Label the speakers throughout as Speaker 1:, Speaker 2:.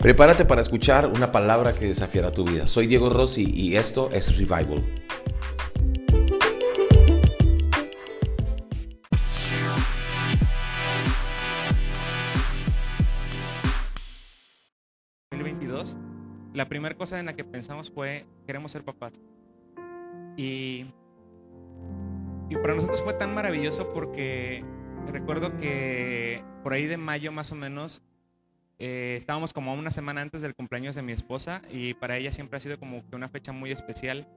Speaker 1: Prepárate para escuchar una palabra que desafiará tu vida. Soy Diego Rossi y esto es Revival.
Speaker 2: la primera cosa en la que pensamos fue, queremos ser papás. Y, y para nosotros fue tan maravilloso porque recuerdo que por ahí de mayo más o menos eh, estábamos como una semana antes del cumpleaños de mi esposa y para ella siempre ha sido como que una fecha muy especial.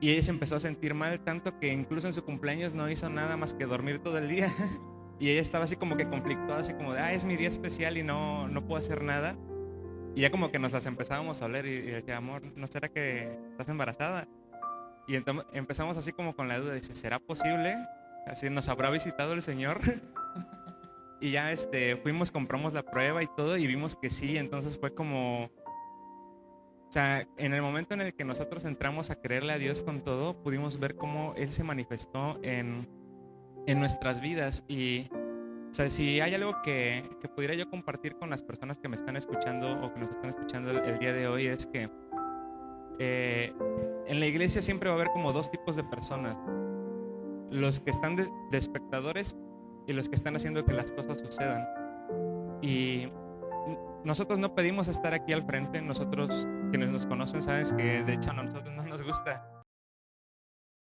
Speaker 2: Y ella se empezó a sentir mal tanto que incluso en su cumpleaños no hizo nada más que dormir todo el día. y ella estaba así como que conflictuada, así como de, ah, es mi día especial y no, no puedo hacer nada. Y ya como que nos las empezábamos a hablar y, decía, amor, ¿no será que estás embarazada? Y empezamos así como con la duda, dice, ¿será posible? Así nos habrá visitado el Señor. y ya este, fuimos, compramos la prueba y todo y vimos que sí, entonces fue como... O sea, en el momento en el que nosotros entramos a creerle a Dios con todo, pudimos ver cómo Él se manifestó en, en nuestras vidas y o sea, si hay algo que, que, pudiera yo compartir con las personas que me están escuchando o que nos están escuchando el, día de hoy es que eh, en la iglesia siempre va a haber como dos tipos de personas. Los que están de, espectadores y los que están haciendo que las cosas sucedan. Y nosotros no pedimos estar aquí al frente, nosotros quienes nos conocen saben que de hecho a nosotros no nos gusta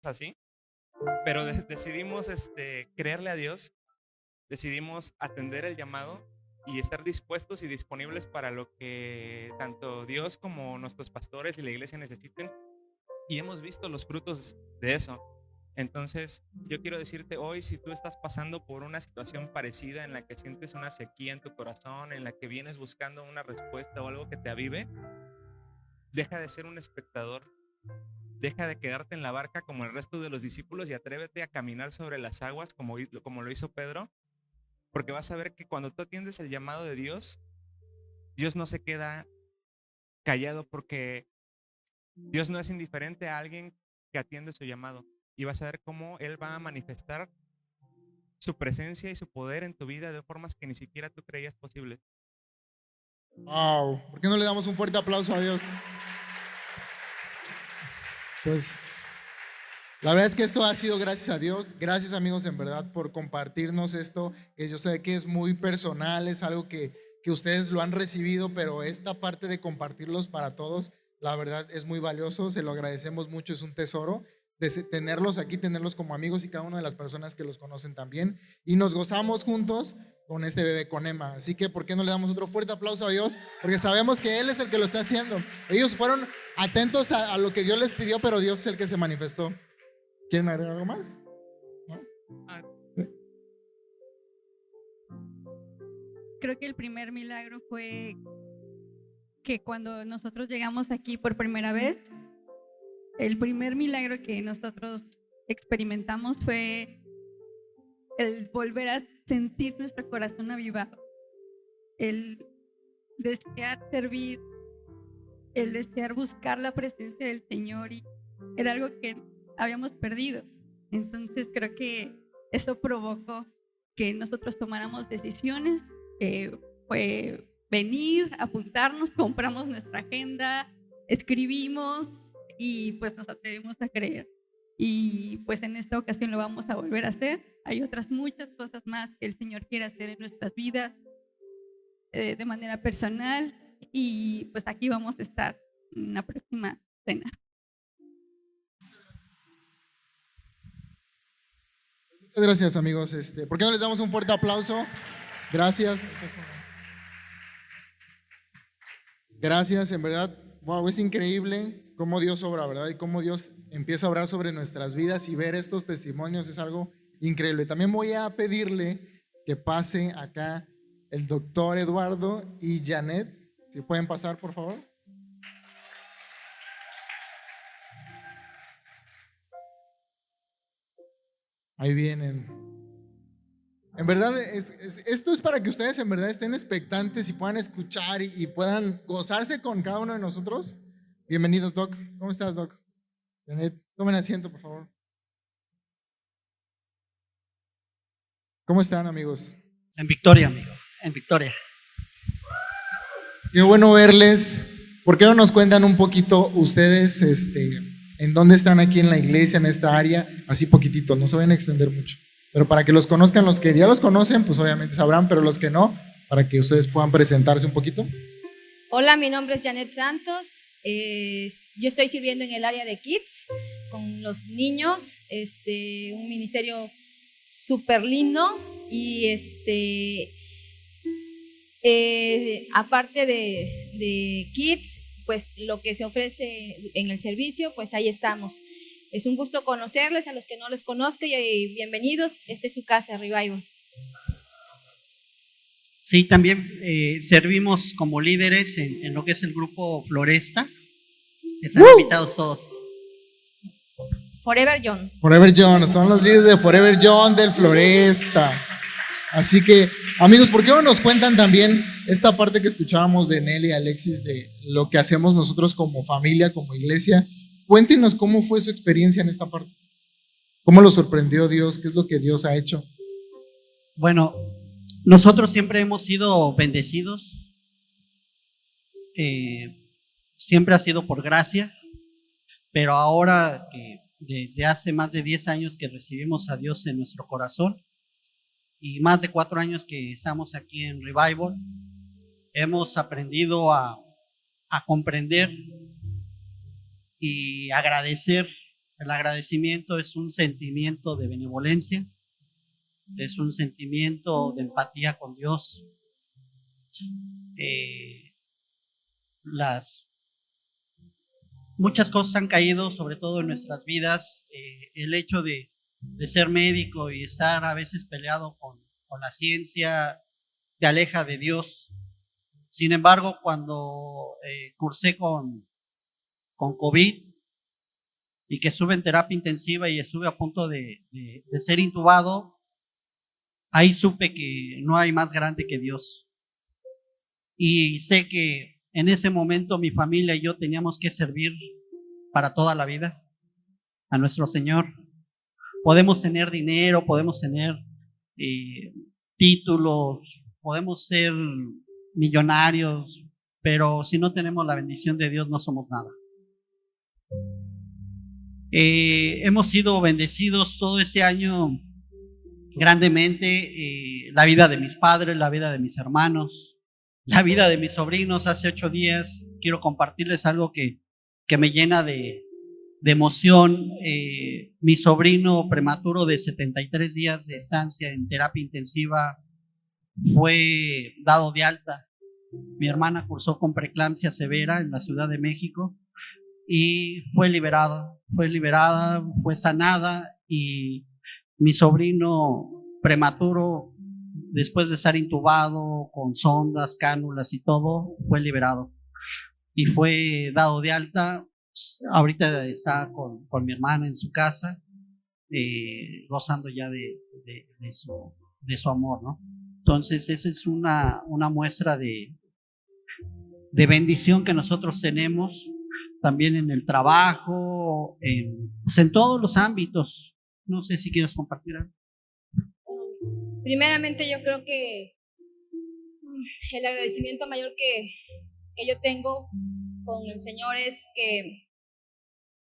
Speaker 2: así, pero decidimos este, creerle a Dios decidimos atender el llamado y estar dispuestos y disponibles para lo que tanto Dios como nuestros pastores y la iglesia necesiten. Y hemos visto los frutos de eso. Entonces, yo quiero decirte hoy, si tú estás pasando por una situación parecida en la que sientes una sequía en tu corazón, en la que vienes buscando una respuesta o algo que te avive, deja de ser un espectador, deja de quedarte en la barca como el resto de los discípulos y atrévete a caminar sobre las aguas como, como lo hizo Pedro porque vas a ver que cuando tú atiendes el llamado de Dios, Dios no se queda callado porque Dios no es indiferente a alguien que atiende su llamado. Y vas a ver cómo Él va a manifestar su presencia y su poder en tu vida de formas que ni siquiera tú creías posibles.
Speaker 3: Wow, ¿por qué no le damos un fuerte aplauso a Dios? Pues la verdad es que esto ha sido gracias a Dios. Gracias amigos en verdad por compartirnos esto, que yo sé que es muy personal, es algo que, que ustedes lo han recibido, pero esta parte de compartirlos para todos, la verdad es muy valioso, se lo agradecemos mucho, es un tesoro de tenerlos aquí, tenerlos como amigos y cada una de las personas que los conocen también. Y nos gozamos juntos con este bebé con Emma. Así que, ¿por qué no le damos otro fuerte aplauso a Dios? Porque sabemos que Él es el que lo está haciendo. Ellos fueron atentos a, lo que Dios les pidió, pero Dios es el que se manifestó. ¿Quieren agregar algo más?
Speaker 4: Creo que el primer milagro fue que cuando nosotros llegamos aquí por primera vez, el primer milagro que nosotros experimentamos fue el volver a sentir nuestro corazón avivado, el desear servir, el desear buscar la presencia del Señor y era algo que habíamos perdido. Entonces creo que eso provocó que nosotros tomáramos decisiones, que fue venir, apuntarnos, compramos nuestra agenda, escribimos y pues nos atrevimos a creer. Y pues en esta ocasión lo vamos a volver a hacer. Hay otras muchas cosas más que el Señor quiere hacer en nuestras vidas eh, de manera personal y pues aquí vamos a estar en la próxima cena.
Speaker 3: Muchas gracias, amigos. Este, ¿Por qué no les damos un fuerte aplauso? Gracias. Gracias, en verdad. Wow, es increíble cómo Dios obra, ¿verdad? Y cómo Dios empieza a obrar sobre nuestras vidas y ver estos testimonios es algo increíble. También voy a pedirle que pase acá el doctor Eduardo y Janet. Si pueden pasar, por favor. Ahí vienen. En verdad, esto es para que ustedes en verdad estén expectantes y puedan escuchar y, puedan gozarse con cada uno de nosotros. Bienvenidos, Doc. ¿Cómo estás, Doc? Tomen asiento, por favor. ¿Cómo están, amigos?
Speaker 5: En victoria, amigo. En victoria.
Speaker 3: Qué bueno verles. ¿Por qué no nos cuentan un poquito ustedes este, en dónde están aquí en la iglesia, en esta área? Así poquitito, no se vayan a extender mucho. Pero para que los conozcan, los que ya los conocen, pues obviamente sabrán, pero los que no, para que ustedes puedan presentarse un poquito.
Speaker 5: Hola, mi nombre es Janet Santos. Eh, yo estoy sirviendo en el área de kids con los niños, este, un ministerio súper lindo y este, eh, aparte de, kids, pues lo que se ofrece en el servicio, pues ahí estamos. Es un gusto conocerles, a los que no les conozco y bienvenidos. Esta es su casa, Revival.
Speaker 6: Sí, también eh, servimos como líderes en, lo que es el grupo Floresta. Están invitados todos.
Speaker 5: Forever John.
Speaker 3: Forever John, son los líderes de Forever John del Floresta. Así que, amigos, ¿por qué no nos cuentan también esta parte que escuchábamos de Nelly y Alexis de lo que hacemos nosotros como familia, como iglesia? Cuéntenos cómo fue su experiencia en esta parte. ¿Cómo lo sorprendió Dios? ¿Qué es lo que Dios ha hecho?
Speaker 6: Bueno, nosotros siempre hemos sido bendecidos. Eh, siempre ha sido por gracia. Pero ahora que desde hace más de 10 años que recibimos a Dios en nuestro corazón y más de cuatro años que estamos aquí en Revival, hemos aprendido a comprender y agradecer. El agradecimiento es un sentimiento de benevolencia, es un sentimiento de empatía con Dios. Eh, las muchas cosas han caído, sobre todo en nuestras vidas. Eh, el hecho de, de, ser médico y estar a veces peleado con, con la ciencia te aleja de Dios. Sin embargo, cuando eh, cursé con, con COVID y que estuve en terapia intensiva y estuve a punto de, ser intubado, ahí supe que no hay más grande que Dios. Y sé que en ese momento mi familia y yo teníamos que servir para toda la vida a nuestro Señor. Podemos tener dinero, podemos tener eh, títulos, podemos ser millonarios, pero si no tenemos la bendición de Dios no somos nada. Eh, hemos sido bendecidos todo ese año grandemente, eh, la vida de mis padres, la vida de mis hermanos, la vida de mis sobrinos. Hace ocho días quiero compartirles algo que, que me llena de, de emoción. Eh, mi sobrino prematuro de 73 días de estancia en terapia intensiva fue dado de alta. Mi hermana cursó con preeclampsia severa en la Ciudad de México y fue liberada, fue liberada, fue sanada y mi sobrino prematuro, después de estar intubado con sondas, cánulas y todo, fue liberado y fue dado de alta. Ahorita está con, con mi hermana en su casa, eh, gozando ya de, de, su, de su amor, ¿no? Entonces, esa es una, una muestra de, de bendición que nosotros tenemos también en el trabajo, en, pues en todos los ámbitos. No sé si quieres compartir algo.
Speaker 5: Primeramente yo creo que el agradecimiento mayor que, que yo tengo con el Señor es que,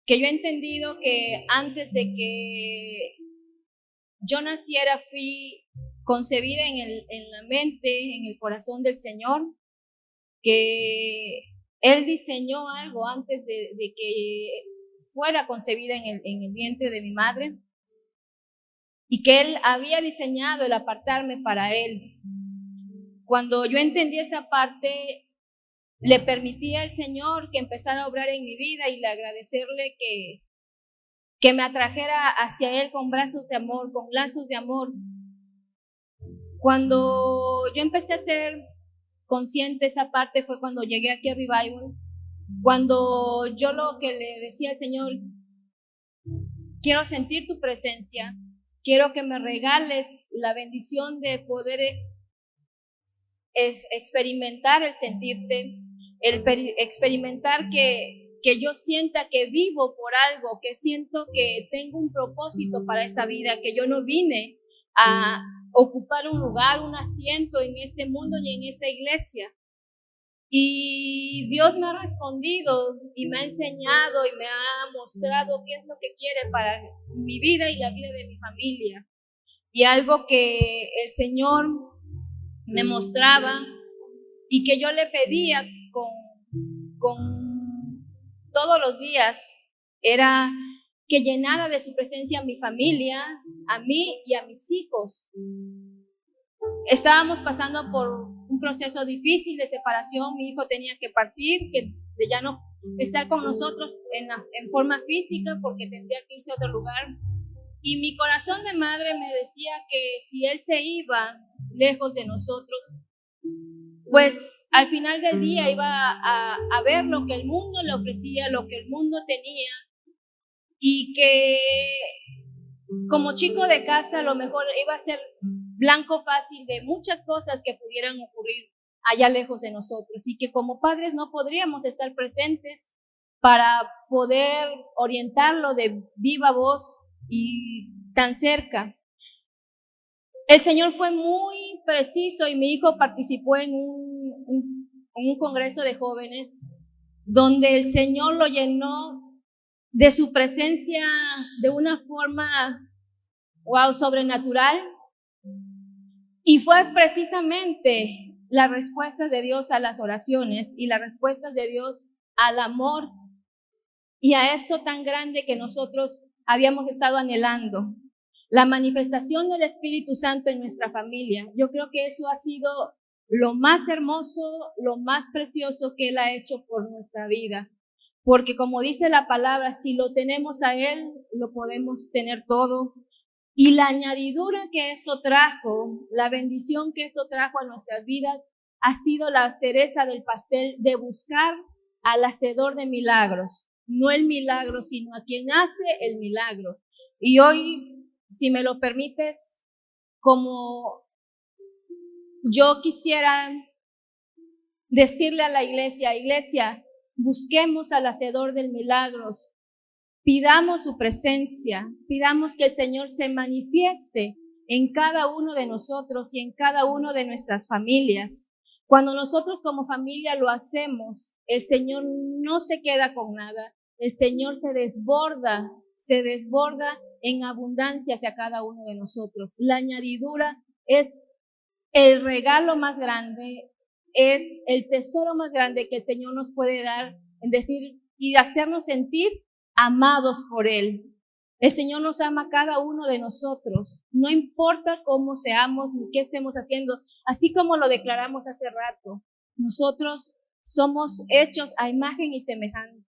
Speaker 5: que yo he entendido que antes de que yo naciera fui concebida en, el, en la mente, en el corazón del Señor, que él diseñó algo antes de, que fuera concebida en el, en el vientre de mi madre y que Él había diseñado el apartarme para Él. Cuando yo entendí esa parte, le permití al Señor que empezara a obrar en mi vida y le agradecerle que, que me atrajera hacia Él con brazos de amor, con lazos de amor. Cuando yo empecé a ser consciente esa parte fue cuando llegué aquí a Revival, cuando yo lo que le decía al Señor, quiero sentir tu presencia, quiero que me regales la bendición de poder experimentar el sentirte, el experimentar que, que yo sienta que vivo por algo, que siento que tengo un propósito para esta vida, que yo no vine a ocupar un lugar, un asiento en este mundo y en esta iglesia. Y Dios me ha respondido y me ha enseñado y me ha mostrado qué es lo que quiere para mi vida y la vida de mi familia. Y algo que el Señor me mostraba y que yo le pedía con, con todos los días era que llenara de su presencia a mi familia, a mí y a mis hijos. Estábamos pasando por un proceso difícil de separación, mi hijo tenía que partir, que de ya no estar con nosotros en, forma física porque tendría que irse a otro lugar. Y mi corazón de madre me decía que si él se iba lejos de nosotros, pues al final del día iba a, a, ver lo que el mundo le ofrecía, lo que el mundo tenía, y que como chico de casa a lo mejor iba a ser blanco fácil de muchas cosas que pudieran ocurrir allá lejos de nosotros y que como padres no podríamos estar presentes para poder orientarlo de viva voz y tan cerca. El Señor fue muy preciso y mi hijo participó en un, congreso de jóvenes donde el Señor lo llenó de su presencia de una forma, wow, sobrenatural. Y fue precisamente la respuesta de Dios a las oraciones y la respuesta de Dios al amor y a eso tan grande que nosotros habíamos estado anhelando. La manifestación del Espíritu Santo en nuestra familia. Yo creo que eso ha sido lo más hermoso, lo más precioso que Él ha hecho por nuestra vida. Porque como dice la palabra, si lo tenemos a Él, lo podemos tener todo. Y la añadidura que esto trajo, la bendición que esto trajo a nuestras vidas, ha sido la cereza del pastel de buscar al hacedor de milagros. No el milagro, sino a quien hace el milagro. Y hoy, si me lo permites, como yo quisiera decirle a la iglesia, iglesia, busquemos al hacedor del milagros, pidamos su presencia, pidamos que el Señor se manifieste en cada uno de nosotros y en cada uno de nuestras familias. Cuando nosotros como familia lo hacemos, el Señor no se queda con nada, el Señor se desborda, se desborda en abundancia hacia cada uno de nosotros. La añadidura es el regalo más grande, es el tesoro más grande que el Señor nos puede dar en decir y hacernos sentir amados por Él. El Señor nos ama cada uno de nosotros, no importa cómo seamos ni qué estemos haciendo, así como lo declaramos hace rato. Nosotros somos hechos a imagen y semejanza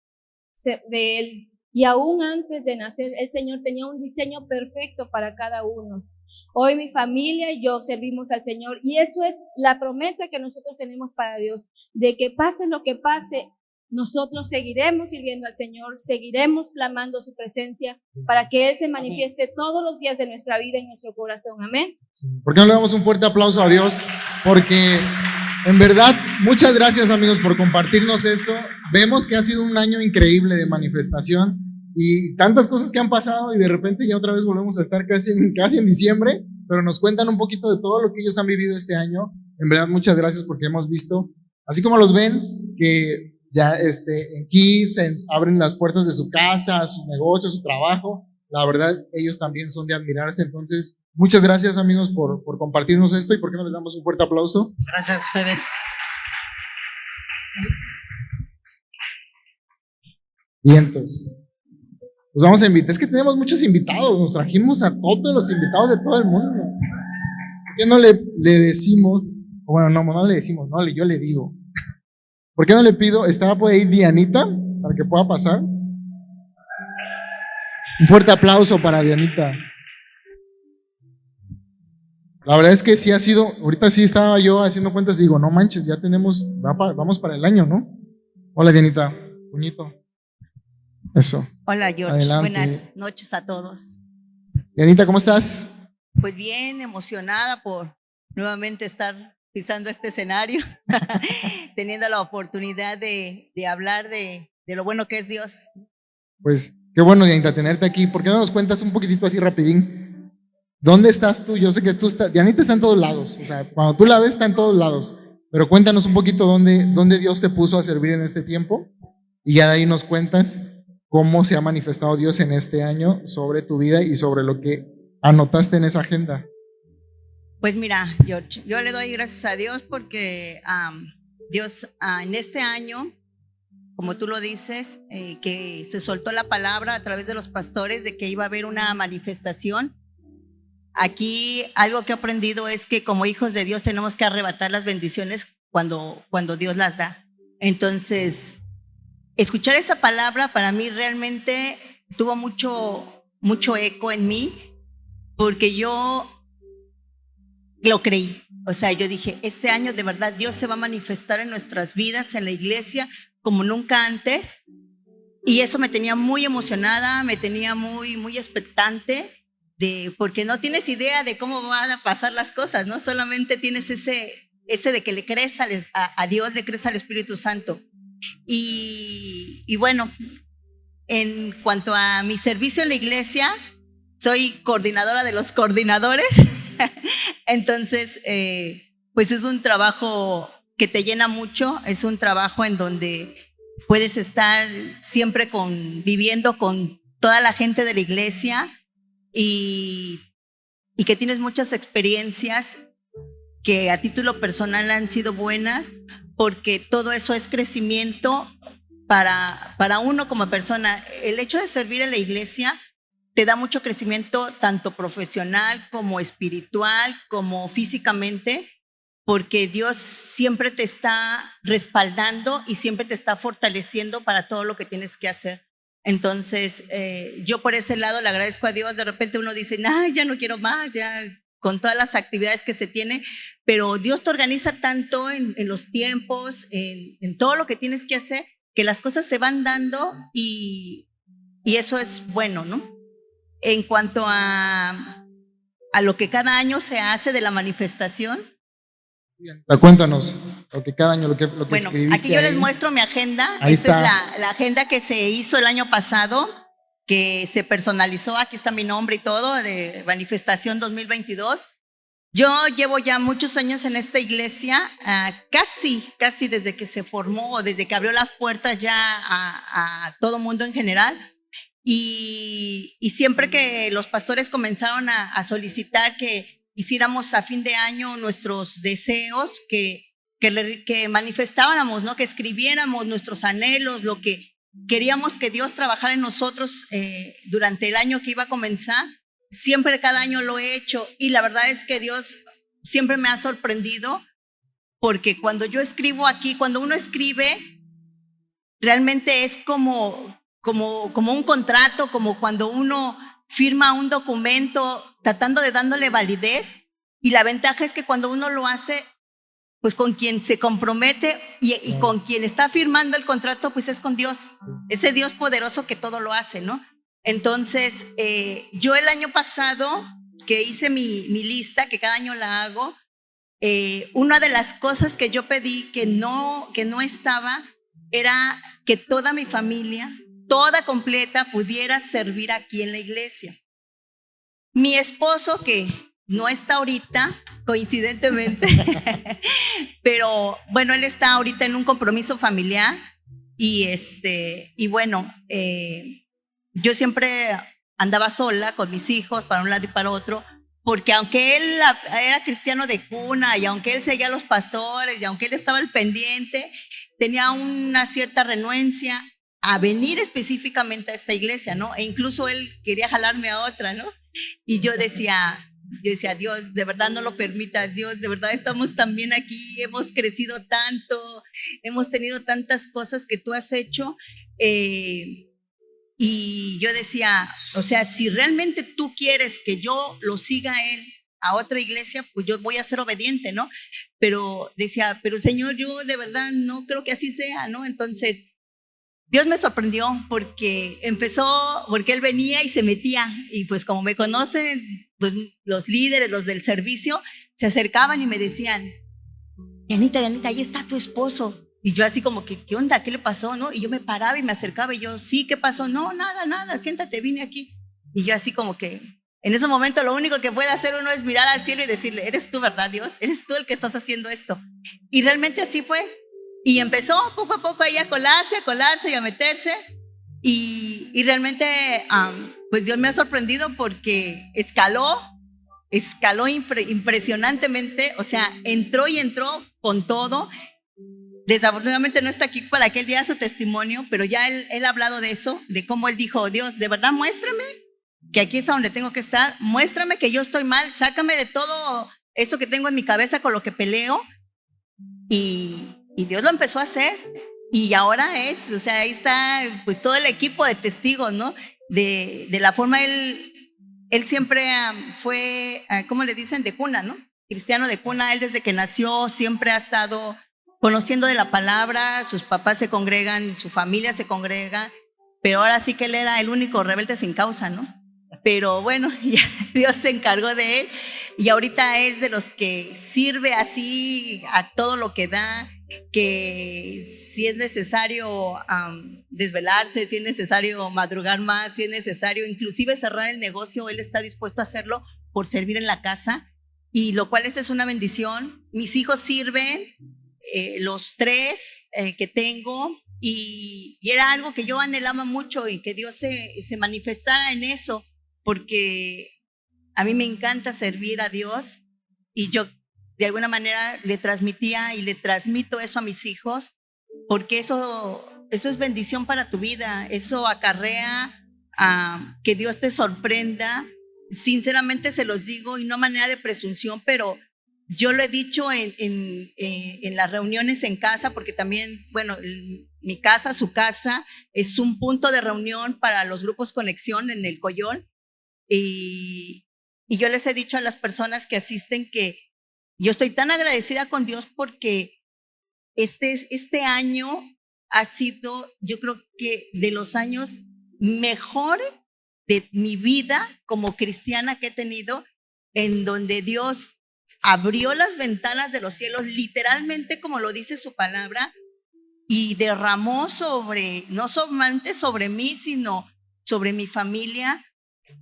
Speaker 5: de Él. Y aún antes de nacer, el Señor tenía un diseño perfecto para cada uno. Hoy mi familia y yo servimos al Señor y eso es la promesa que nosotros tenemos para Dios, de que pase lo que pase, nosotros seguiremos sirviendo al Señor, seguiremos clamando su presencia para que Él se manifieste todos los días de nuestra vida en nuestro corazón. Amén.
Speaker 3: ¿Por qué no le damos un fuerte aplauso a Dios? Porque en verdad, muchas gracias amigos por compartirnos esto. Vemos que ha sido un año increíble de manifestación y tantas cosas que han pasado y de repente ya otra vez volvemos a estar casi en, casi en diciembre, pero nos cuentan un poquito de todo lo que ellos han vivido este año. En verdad, muchas gracias porque hemos visto, así como los ven, que ya este, en Kids abren las puertas de su casa, sus negocios, su trabajo. La verdad, ellos también son de admirarse. Entonces, muchas gracias amigos por, por compartirnos esto y por qué no les damos un fuerte aplauso.
Speaker 6: Gracias a ustedes.
Speaker 3: Vientos. Los vamos a invitar. Es que tenemos muchos invitados. Nos trajimos a todos los invitados de todo el mundo. ¿Por qué no le, le decimos? Bueno, no, no le decimos, no, yo le digo. ¿Por qué no le pido? ¿Estaba puede ir Dianita para que pueda pasar? Un fuerte aplauso para Dianita. La verdad es que sí ha sido, ahorita sí estaba yo haciendo cuentas y digo, no manches, ya tenemos, vamos para el año, ¿no? Hola Dianita, puñito. Eso.
Speaker 7: Hola George, buenas noches a todos.
Speaker 3: Dianita, ¿cómo estás?
Speaker 7: Pues bien, emocionada por nuevamente estar pisando este escenario, teniendo la oportunidad de, de hablar de, de, lo bueno que es Dios.
Speaker 3: Pues qué bueno, Dianita, tenerte aquí. ¿Por qué no nos cuentas un poquitito así rapidín? ¿Dónde estás tú? Yo sé que tú estás, Dianita está en todos lados, o sea, cuando tú la ves está en todos lados. Pero cuéntanos un poquito dónde, dónde Dios te puso a servir en este tiempo y ya de ahí nos cuentas cómo se ha manifestado Dios en este año sobre tu vida y sobre lo que anotaste en esa agenda.
Speaker 7: Pues mira, George, yo le doy gracias a Dios porque Dios ah, en este año, como tú lo dices, eh, que se soltó la palabra a través de los pastores de que iba a haber una manifestación. Aquí algo que he aprendido es que como hijos de Dios tenemos que arrebatar las bendiciones cuando, cuando Dios las da. Entonces, escuchar esa palabra para mí realmente tuvo mucho, mucho eco en mí, porque yo lo creí. O sea, yo dije, este año de verdad Dios se va a manifestar en nuestras vidas, en la iglesia, como nunca antes. Y eso me tenía muy emocionada, me tenía muy, muy expectante, de, porque no tienes idea de cómo van a pasar las cosas, ¿no? Solamente tienes ese, ese de que le crees a, Dios, le crees al Espíritu Santo. Y bueno, en cuanto a mi servicio en la iglesia, soy coordinadora de los coordinadores. Entonces, eh, pues es un trabajo que te llena mucho, es un trabajo en donde puedes estar siempre viviendo con toda la gente de la iglesia y, que tienes muchas experiencias que a título personal han sido buenas, porque todo eso es crecimiento para, para uno como persona. El hecho de servir en la iglesia te da mucho crecimiento tanto profesional como espiritual, como físicamente, porque Dios siempre te está respaldando y siempre te está fortaleciendo para todo lo que tienes que hacer. Entonces, eh, yo por ese lado le agradezco a Dios. De repente uno dice, no, ya no quiero más, ya con todas las actividades que se tiene, pero Dios te organiza tanto en, los tiempos, en, en, todo lo que tienes que hacer, que las cosas se van dando y, y eso es bueno, ¿no? En cuanto a, a lo que cada año se hace de la manifestación.
Speaker 3: Cuéntanos lo que cada año lo que, lo que
Speaker 7: bueno, Aquí yo les muestro mi agenda. Esta es la, la, agenda que se hizo el año pasado, que se personalizó. Aquí está mi nombre y todo, de manifestación 2022. Yo llevo ya muchos años en esta iglesia, uh, casi, casi desde que se formó o desde que abrió las puertas ya a, a todo mundo en general. Y, siempre que los pastores comenzaron a, solicitar que hiciéramos a fin de año nuestros deseos, que, que, manifestábamos, ¿no? que escribiéramos nuestros anhelos, lo que queríamos que Dios trabajara en nosotros eh, durante el año que iba a comenzar, siempre cada año lo he hecho y la verdad es que Dios siempre me ha sorprendido porque cuando yo escribo aquí, cuando uno escribe, realmente es como, como, como un contrato, como cuando uno firma un documento tratando de dándole validez. Y la ventaja es que cuando uno lo hace, pues con quien se compromete y, y, con quien está firmando el contrato, pues es con Dios, ese Dios poderoso que todo lo hace, ¿no? Entonces, eh, yo el año pasado que hice mi, mi lista, que cada año la hago, eh, una de las cosas que yo pedí que no, que no estaba era que toda mi familia toda completa pudiera servir aquí en la iglesia. Mi esposo, que no está ahorita, coincidentemente, pero bueno, él está ahorita en un compromiso familiar y este, y bueno, eh, yo siempre andaba sola con mis hijos para un lado y para otro, porque aunque él era cristiano de cuna y aunque él seguía a los pastores y aunque él estaba al pendiente, tenía una cierta renuencia a venir específicamente a esta iglesia, ¿no? E incluso él quería jalarme a otra, ¿no? Y yo decía, yo decía, Dios, de verdad no lo permitas, Dios, de verdad estamos también aquí, hemos crecido tanto, hemos tenido tantas cosas que tú has hecho. Eh, y yo decía, o sea, si realmente tú quieres que yo lo siga él a otra iglesia, pues yo voy a ser obediente, ¿no? Pero decía, pero Señor, yo de verdad no creo que así sea, ¿no? Entonces, Dios me sorprendió porque empezó, porque él venía y se metía y pues como me conocen, pues los líderes, los del servicio, se acercaban y me decían, Yanita, Yanita, ahí está tu esposo. Y yo así como que, ¿qué onda? ¿Qué le pasó? ¿No? Y yo me paraba y me acercaba y yo, sí, ¿qué pasó? No, nada, nada, siéntate, vine aquí. Y yo así como que, En ese momento lo único que puede hacer uno es mirar al cielo y decirle, eres tú, ¿verdad, Dios? Eres tú el que estás haciendo esto. Y realmente así fue. Y empezó poco a poco ahí a colarse, a colarse y a meterse. Y, realmente, pues Dios me ha sorprendido porque escaló, escaló impresionantemente, o sea, entró y entró con todo. Desafortunadamente no está aquí para que él diga su testimonio, pero ya él, él ha hablado de eso, de cómo él dijo, Dios, de verdad muéstrame que aquí es a donde tengo que estar, muéstrame que yo estoy mal, sácame de todo esto que tengo en mi cabeza con lo que peleo. Y, y Dios lo empezó a hacer. Y ahora es, o sea, ahí está pues todo el equipo de testigos, ¿no? De, de la forma él, él siempre fue, ah, ¿cómo le dicen? De cuna, ¿no? Cristiano de cuna, él desde que nació siempre ha estado conociendo de la palabra, sus papás se congregan, su familia se congrega, pero ahora sí que él era el único rebelde sin causa, ¿no? Pero bueno, ya Dios se encargó de él y ahorita es de los que sirve así a todo lo que da, que si es necesario desvelarse, si es necesario madrugar más, si es necesario inclusive cerrar el negocio, él está dispuesto a hacerlo por servir en la casa y lo cual es una bendición. Mis hijos sirven, eh, los tres eh, que tengo, y, era algo que yo anhelaba mucho y que Dios se, se manifestara en eso, porque a mí me encanta servir a Dios y yo de alguna manera le transmitía y le transmito eso a mis hijos, porque eso, eso es bendición para tu vida, eso acarrea a que Dios te sorprenda. Sinceramente se los digo y no manera de presunción, pero yo lo he dicho en, en, eh, en, las reuniones en casa, porque también, bueno, mi casa, su casa, es un punto de reunión para los grupos Conexión en el Coyol. Y, y yo les he dicho a las personas que asisten que yo estoy tan agradecida con Dios porque este, este año ha sido, yo creo que de los años mejores de mi vida como cristiana que he tenido, en donde Dios abrió las ventanas de los cielos, literalmente como lo dice su palabra, y derramó sobre, no solamente sobre mí, sino sobre mi familia,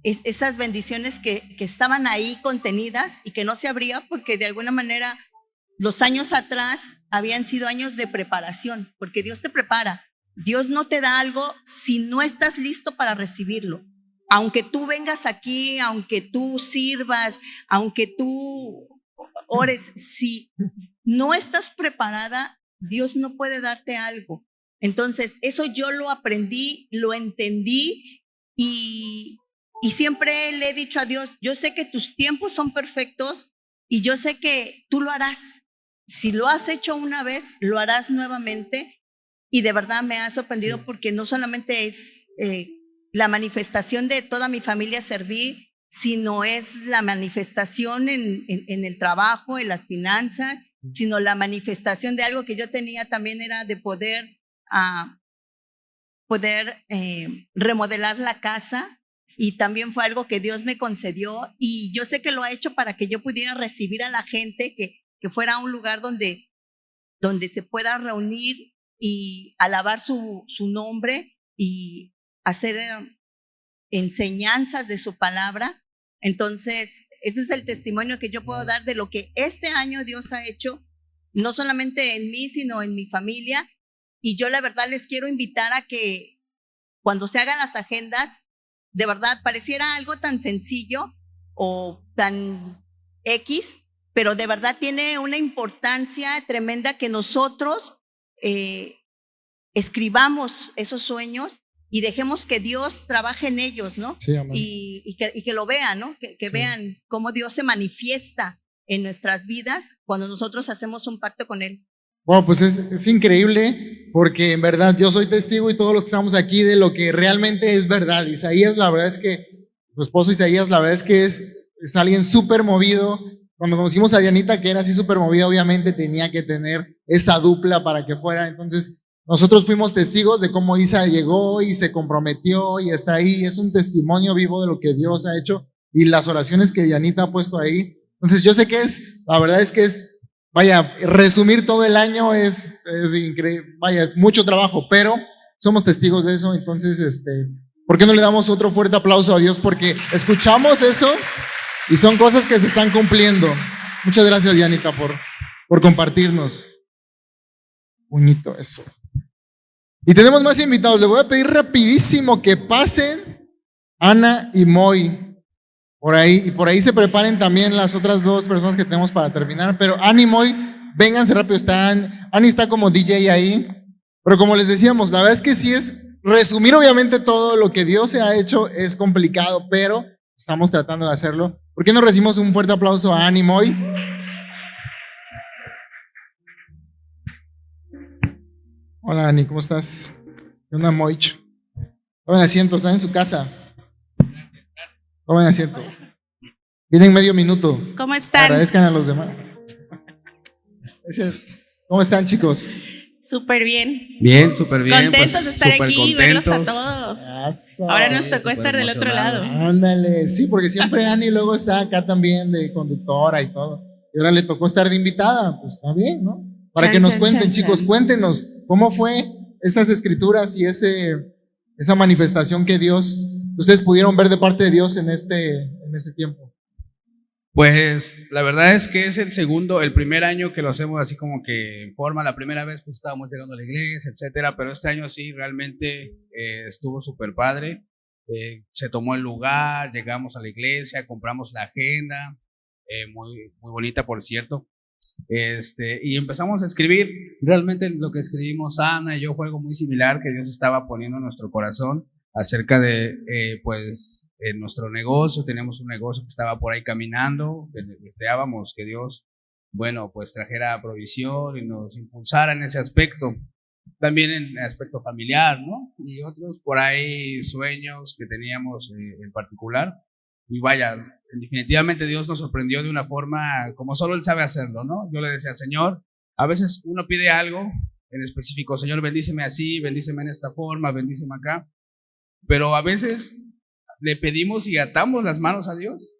Speaker 7: esas bendiciones que, que estaban ahí contenidas y que no se abría porque de alguna manera los años atrás habían sido años de preparación, porque Dios te prepara. Dios no te da algo si no estás listo para recibirlo. Aunque tú vengas aquí, aunque tú sirvas, aunque tú ores, si no estás preparada, Dios no puede darte algo. Entonces, eso yo lo aprendí, lo entendí y, y siempre le he dicho a Dios, yo sé que tus tiempos son perfectos y yo sé que tú lo harás. Si lo has hecho una vez, lo harás nuevamente. Y de verdad me ha sorprendido porque no solamente es eh, la manifestación de toda mi familia servir, sino es la manifestación en, en, el trabajo, en las finanzas, sino la manifestación de algo que yo tenía también era de poder, ah, poder eh, remodelar la casa y también fue algo que Dios me concedió y yo sé que lo ha hecho para que yo pudiera recibir a la gente, que, que fuera un lugar donde, donde se pueda reunir y alabar su, su nombre y hacer eh, enseñanzas de su palabra. Entonces, ese es el testimonio que yo puedo dar de lo que este año Dios ha hecho, no solamente en mí, sino en mi familia. Y yo la verdad les quiero invitar a que cuando se hagan las agendas, de verdad, pareciera algo tan sencillo o tan X, pero de verdad tiene una importancia tremenda que nosotros eh, escribamos esos sueños y dejemos que Dios trabaje en ellos, ¿no?
Speaker 3: Sí,
Speaker 7: y, y, que, y, que, lo vean, ¿no? Que, que vean cómo Dios se manifiesta en nuestras vidas cuando nosotros hacemos un pacto con Él.
Speaker 3: Bueno, pues es, increíble porque en verdad yo soy testigo y todos los que estamos aquí de lo que realmente es verdad. Isaías, la verdad es que, tu esposo Isaías, la verdad es que es, es alguien súper movido. Cuando conocimos a Dianita, que era así súper movida, obviamente tenía que tener esa dupla para que fuera. Entonces, nosotros fuimos testigos de cómo Isa llegó y se comprometió y está ahí. Es un testimonio vivo de lo que Dios ha hecho y las oraciones que Dianita ha puesto ahí. Entonces, yo sé que es, la verdad es que es Vaya, resumir todo el año es, increíble, vaya, es mucho trabajo, pero somos testigos de eso, entonces, este, ¿Por qué no le damos otro fuerte aplauso a Dios? Porque escuchamos eso y son cosas que se están cumpliendo. Muchas gracias, Dianita, por, por compartirnos. Puñito, eso. Y tenemos más invitados. Le voy a pedir rapidísimo que pasen Ana y Moy por ahí. Y por ahí se preparen también las otras dos personas que tenemos para terminar. Pero Ana y vénganse rápido. Están, Ani está como DJ ahí. Pero como les decíamos, la verdad es que sí es resumir obviamente todo lo que Dios se ha hecho es complicado, pero estamos tratando de hacerlo. ¿Por qué no recibimos un fuerte aplauso a Ani Moy? Hola Ani, ¿cómo estás? ¿Qué onda Moich? Tomen asiento, están en su casa. Tomen asiento. Tienen medio minuto.
Speaker 8: ¿Cómo están?
Speaker 3: Agradezcan a los demás. ¿Cómo están chicos?
Speaker 8: Súper bien.
Speaker 9: Bien, súper bien.
Speaker 8: Contentos pues, de estar aquí, verlos a todos. Ahora nos tocó estar del otro lado.
Speaker 3: Ándale, sí, porque siempre Ani luego está acá también de conductora y todo. Y ahora le tocó estar de invitada, pues está bien, ¿no? Para que nos cuenten, chicos, cuéntenos cómo fue esas escrituras y ese, esa manifestación que Dios, ustedes pudieron ver de parte de Dios en este, en este tiempo.
Speaker 9: Pues la verdad es que es el segundo, el primer año que lo hacemos así como que en forma. La primera vez pues estábamos llegando a la iglesia, etcétera, pero este año sí realmente eh, estuvo súper padre. Eh, se tomó el lugar, llegamos a la iglesia, compramos la agenda, eh, muy, muy bonita por cierto. Este, y empezamos a escribir. Realmente lo que escribimos Ana y yo fue algo muy similar que Dios estaba poniendo en nuestro corazón acerca de, eh, pues, en nuestro negocio. Teníamos un negocio que estaba por ahí caminando, deseábamos que Dios, bueno, pues trajera provisión y nos impulsara en ese aspecto. También en el aspecto familiar, ¿no? Y otros por ahí sueños que teníamos eh, en particular. Y vaya, definitivamente Dios nos sorprendió de una forma como solo Él sabe hacerlo, ¿no? Yo le decía, Señor, a veces uno pide algo en específico, Señor, bendíceme así, bendíceme en esta forma, bendíceme acá. Pero a veces le pedimos y atamos las manos a Dios.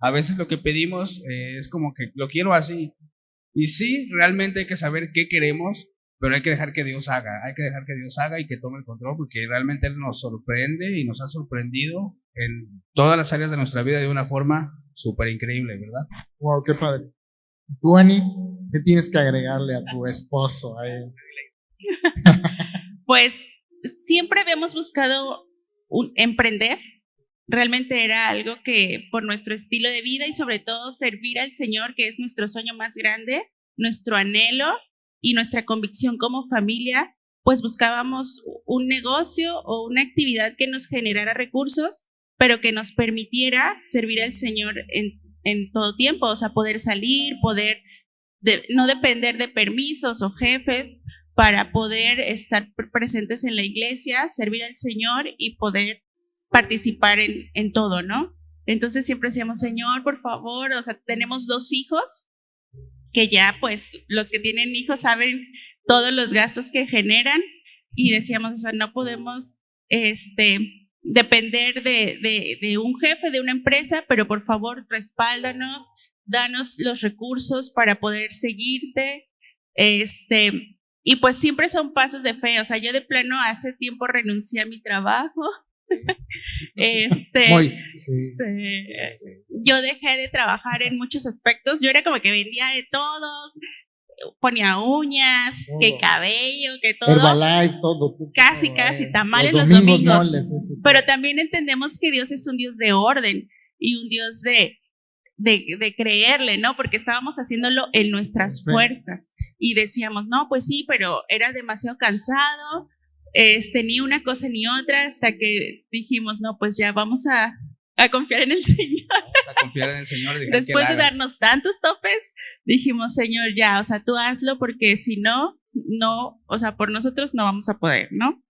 Speaker 9: A veces lo que pedimos eh, es como que lo quiero así. Y sí, realmente hay que saber qué queremos, pero hay que dejar que Dios haga. Hay que dejar que Dios haga y que tome el control, porque realmente Él nos sorprende y nos ha sorprendido en todas las áreas de nuestra vida de una forma súper increíble, ¿verdad?
Speaker 3: Wow, qué padre. Tú, Ani, ¿qué tienes que agregarle a tu esposo?
Speaker 8: pues siempre habíamos buscado emprender. Realmente era algo que por nuestro estilo de vida y sobre todo servir al Señor, que es nuestro sueño más grande, nuestro anhelo y nuestra convicción como familia, pues buscábamos un negocio o una actividad que nos generara recursos, pero que nos permitiera servir al Señor en, en todo tiempo, o sea, poder salir, poder no depender de permisos o jefes, para poder estar presentes en la iglesia, servir al Señor y poder participar en, en todo, ¿no? Entonces siempre decíamos, Señor, por favor, o sea, tenemos dos hijos que ya pues los que tienen hijos saben todos los gastos que generan y decíamos, o sea, no podemos este, depender de, de, de un jefe, de una empresa, pero por favor respáldanos, danos los recursos para poder seguirte, este, y pues siempre son pasos de fe. O sea, yo de plano hace tiempo renuncié a mi trabajo. este, yo dejé de trabajar en muchos aspectos. Yo era como que vendía de todo, ponía uñas, que cabello, que todo.
Speaker 3: Herbalife, todo.
Speaker 8: casi, casi, eh. tamales los domingos. Pero también entendemos que Dios es un Dios de orden y un Dios de, de, de creerle, ¿no? Porque estábamos haciéndolo en nuestras fuerzas y decíamos, no, pues sí, pero era demasiado cansado, este, ni una cosa ni otra, hasta que dijimos, no, pues ya vamos a, a confiar en el Señor.
Speaker 9: Vamos a confiar en el Señor.
Speaker 8: Después de darnos tantos topes, dijimos, Señor, ya, o sea, tú hazlo porque si no, no, o sea, por nosotros no vamos a poder, ¿no?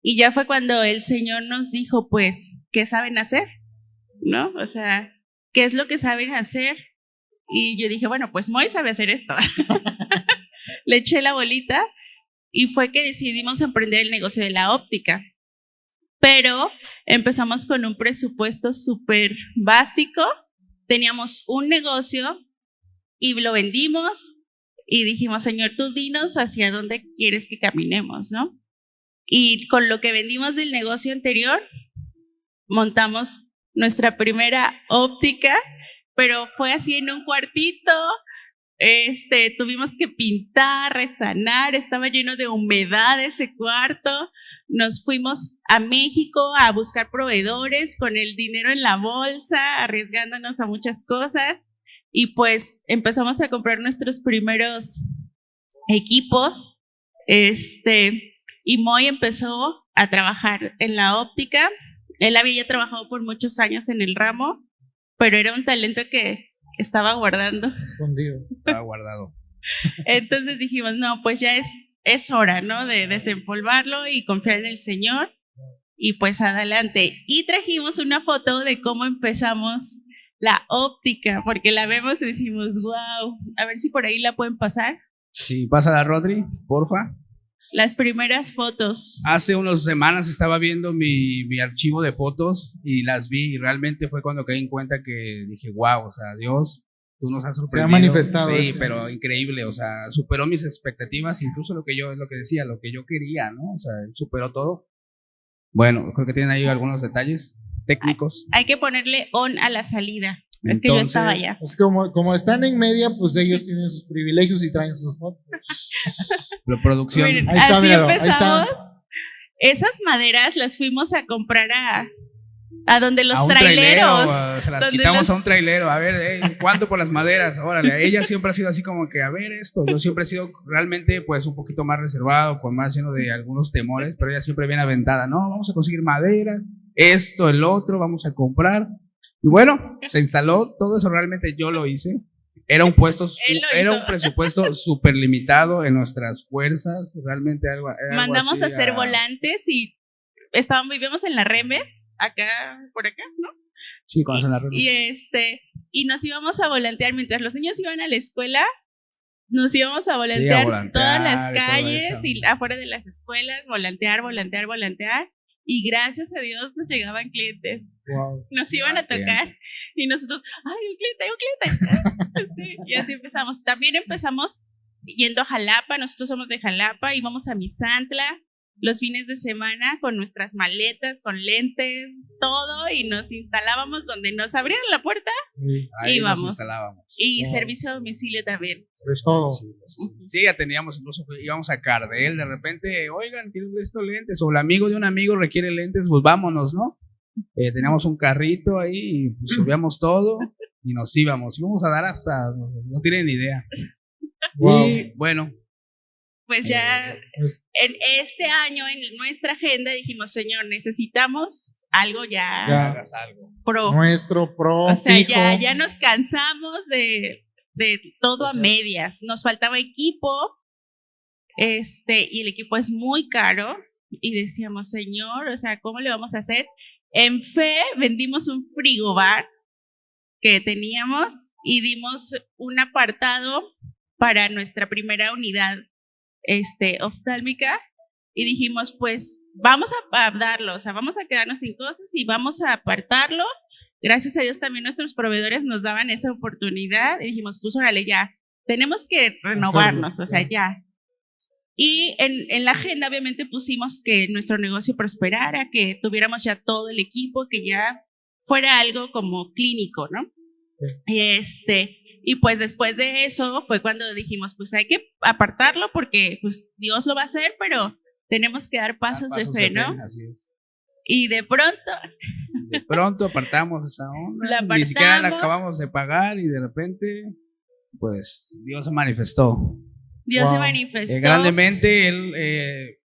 Speaker 8: Y ya fue cuando el Señor nos dijo, pues, ¿qué saben hacer? ¿No? O sea, ¿qué es lo que saben hacer? Y yo dije, bueno, pues Moy sabe hacer esto. le eché la bolita y fue que decidimos emprender el negocio de la óptica. Pero empezamos con un presupuesto súper básico, teníamos un negocio y lo vendimos y dijimos, Señor, tú dinos hacia dónde quieres que caminemos, ¿no? Y con lo que vendimos del negocio anterior, montamos nuestra primera óptica, pero fue así en un cuartito. Este, tuvimos que pintar, resanar, estaba lleno de humedad ese cuarto. Nos fuimos a México a buscar proveedores con el dinero en la bolsa, arriesgándonos a muchas cosas. Y pues empezamos a comprar nuestros primeros equipos. Este, y Moy empezó a trabajar en la óptica. Él había trabajado por muchos años en el ramo, pero era un talento que estaba guardando.
Speaker 3: Escondido.
Speaker 9: Estaba guardado.
Speaker 8: Entonces dijimos, no, pues ya es, es hora, ¿no? De desempolvarlo y confiar en el Señor. Y pues adelante. Y trajimos una foto de cómo empezamos la óptica, porque la vemos y decimos, wow, a ver si por ahí la pueden pasar.
Speaker 9: Sí, pásala, Rodri, porfa.
Speaker 8: Las primeras fotos.
Speaker 9: Hace unas semanas estaba viendo mi, mi, archivo de fotos y las vi y realmente fue cuando caí en cuenta que dije, wow, o sea, Dios, tú nos has sorprendido.
Speaker 3: Se ha manifestado.
Speaker 9: Sí, pero increíble, o sea, superó mis expectativas, incluso lo que yo, es lo que decía, lo que yo quería, ¿no? O sea, superó todo. Bueno, creo que tienen ahí algunos detalles técnicos.
Speaker 8: Hay, hay que ponerle on a la salida. Es que yo estaba allá.
Speaker 3: Es como, como están en media, pues ellos tienen sus privilegios y traen sus fotos.
Speaker 9: La producción.
Speaker 8: Miren, ahí está, así míralo, empezamos. Esas maderas las fuimos a comprar a, a donde los
Speaker 9: a
Speaker 8: traileros.
Speaker 9: Trailero, se las quitamos los... a un trailero. A ver, eh, ¿cuánto por las maderas? Órale, ella siempre ha sido así como que, a ver esto. Yo siempre he sido realmente, pues, un poquito más reservado, con más lleno de algunos temores, pero ella siempre viene aventada. No, vamos a conseguir maderas, esto, el otro, vamos a comprar. Y bueno, se instaló, todo eso realmente yo lo hice. Era un puesto, era un presupuesto súper limitado en nuestras fuerzas, realmente algo. algo
Speaker 8: Mandamos a hacer a... volantes y estábamos, vivíamos en la Remes, acá, por acá, ¿no?
Speaker 9: Sí, cuando en la Remes.
Speaker 8: Y este, y nos íbamos a volantear mientras los niños iban a la escuela. Nos íbamos a volantear,
Speaker 9: sí, a volantear
Speaker 8: todas las calles y afuera de las escuelas, volantear, volantear, volantear y gracias a Dios nos llegaban clientes.
Speaker 3: Wow.
Speaker 8: Nos iban a tocar y nosotros, ay, un cliente, un cliente. sí, y así empezamos. También empezamos yendo a Jalapa, nosotros somos de Jalapa, íbamos a Misantla los fines de semana con nuestras maletas, con lentes, todo, y nos instalábamos donde nos abrieran la puerta,
Speaker 9: sí.
Speaker 8: íbamos.
Speaker 9: Nos
Speaker 8: y servicio a domicilio también.
Speaker 3: Es todo.
Speaker 9: Sí, sí, ya teníamos, incluso íbamos a Cardel, de repente, oigan, quiero estos lentes, o el amigo de un amigo requiere lentes, pues vámonos, ¿no? Eh, teníamos un carrito ahí, y pues, subíamos todo y nos íbamos. Íbamos a dar hasta, no, no tienen ni idea. Wow. Y bueno,
Speaker 8: pues ya pues, en este año en nuestra agenda dijimos, Señor, necesitamos algo ya,
Speaker 3: ya
Speaker 9: algo.
Speaker 8: pro.
Speaker 3: Nuestro pro.
Speaker 8: O sea,
Speaker 3: fijo.
Speaker 8: ya, ya nos cansamos de, de todo a medias. Nos faltaba equipo, este, y el equipo es muy caro. Y decíamos, Señor, o sea, ¿cómo le vamos a hacer? En fe vendimos un frigobar que teníamos y dimos un apartado para nuestra primera unidad este, oftálmica y dijimos, pues vamos a, a, darlo, o sea, vamos a quedarnos sin cosas y vamos a apartarlo. Gracias a Dios también nuestros proveedores nos daban esa oportunidad y dijimos, pues órale, ya, tenemos que renovarnos, o sea, ya. Y en, en, la agenda obviamente pusimos que nuestro negocio prosperara, que tuviéramos ya todo el equipo, que ya fuera algo como clínico, ¿no?
Speaker 3: Sí.
Speaker 8: Este, y pues después de eso fue cuando dijimos, pues hay que apartarlo porque pues Dios lo va a hacer, pero tenemos que dar pasos,
Speaker 9: dar pasos
Speaker 8: de fe, ¿no?
Speaker 9: Fe, así es.
Speaker 8: Y de pronto...
Speaker 9: De pronto apartamos esa onda.
Speaker 8: La apartamos,
Speaker 9: Ni siquiera la acabamos de pagar y de repente, pues Dios se manifestó.
Speaker 8: Dios wow. se manifestó.
Speaker 9: Eh, grandemente, Él... Eh,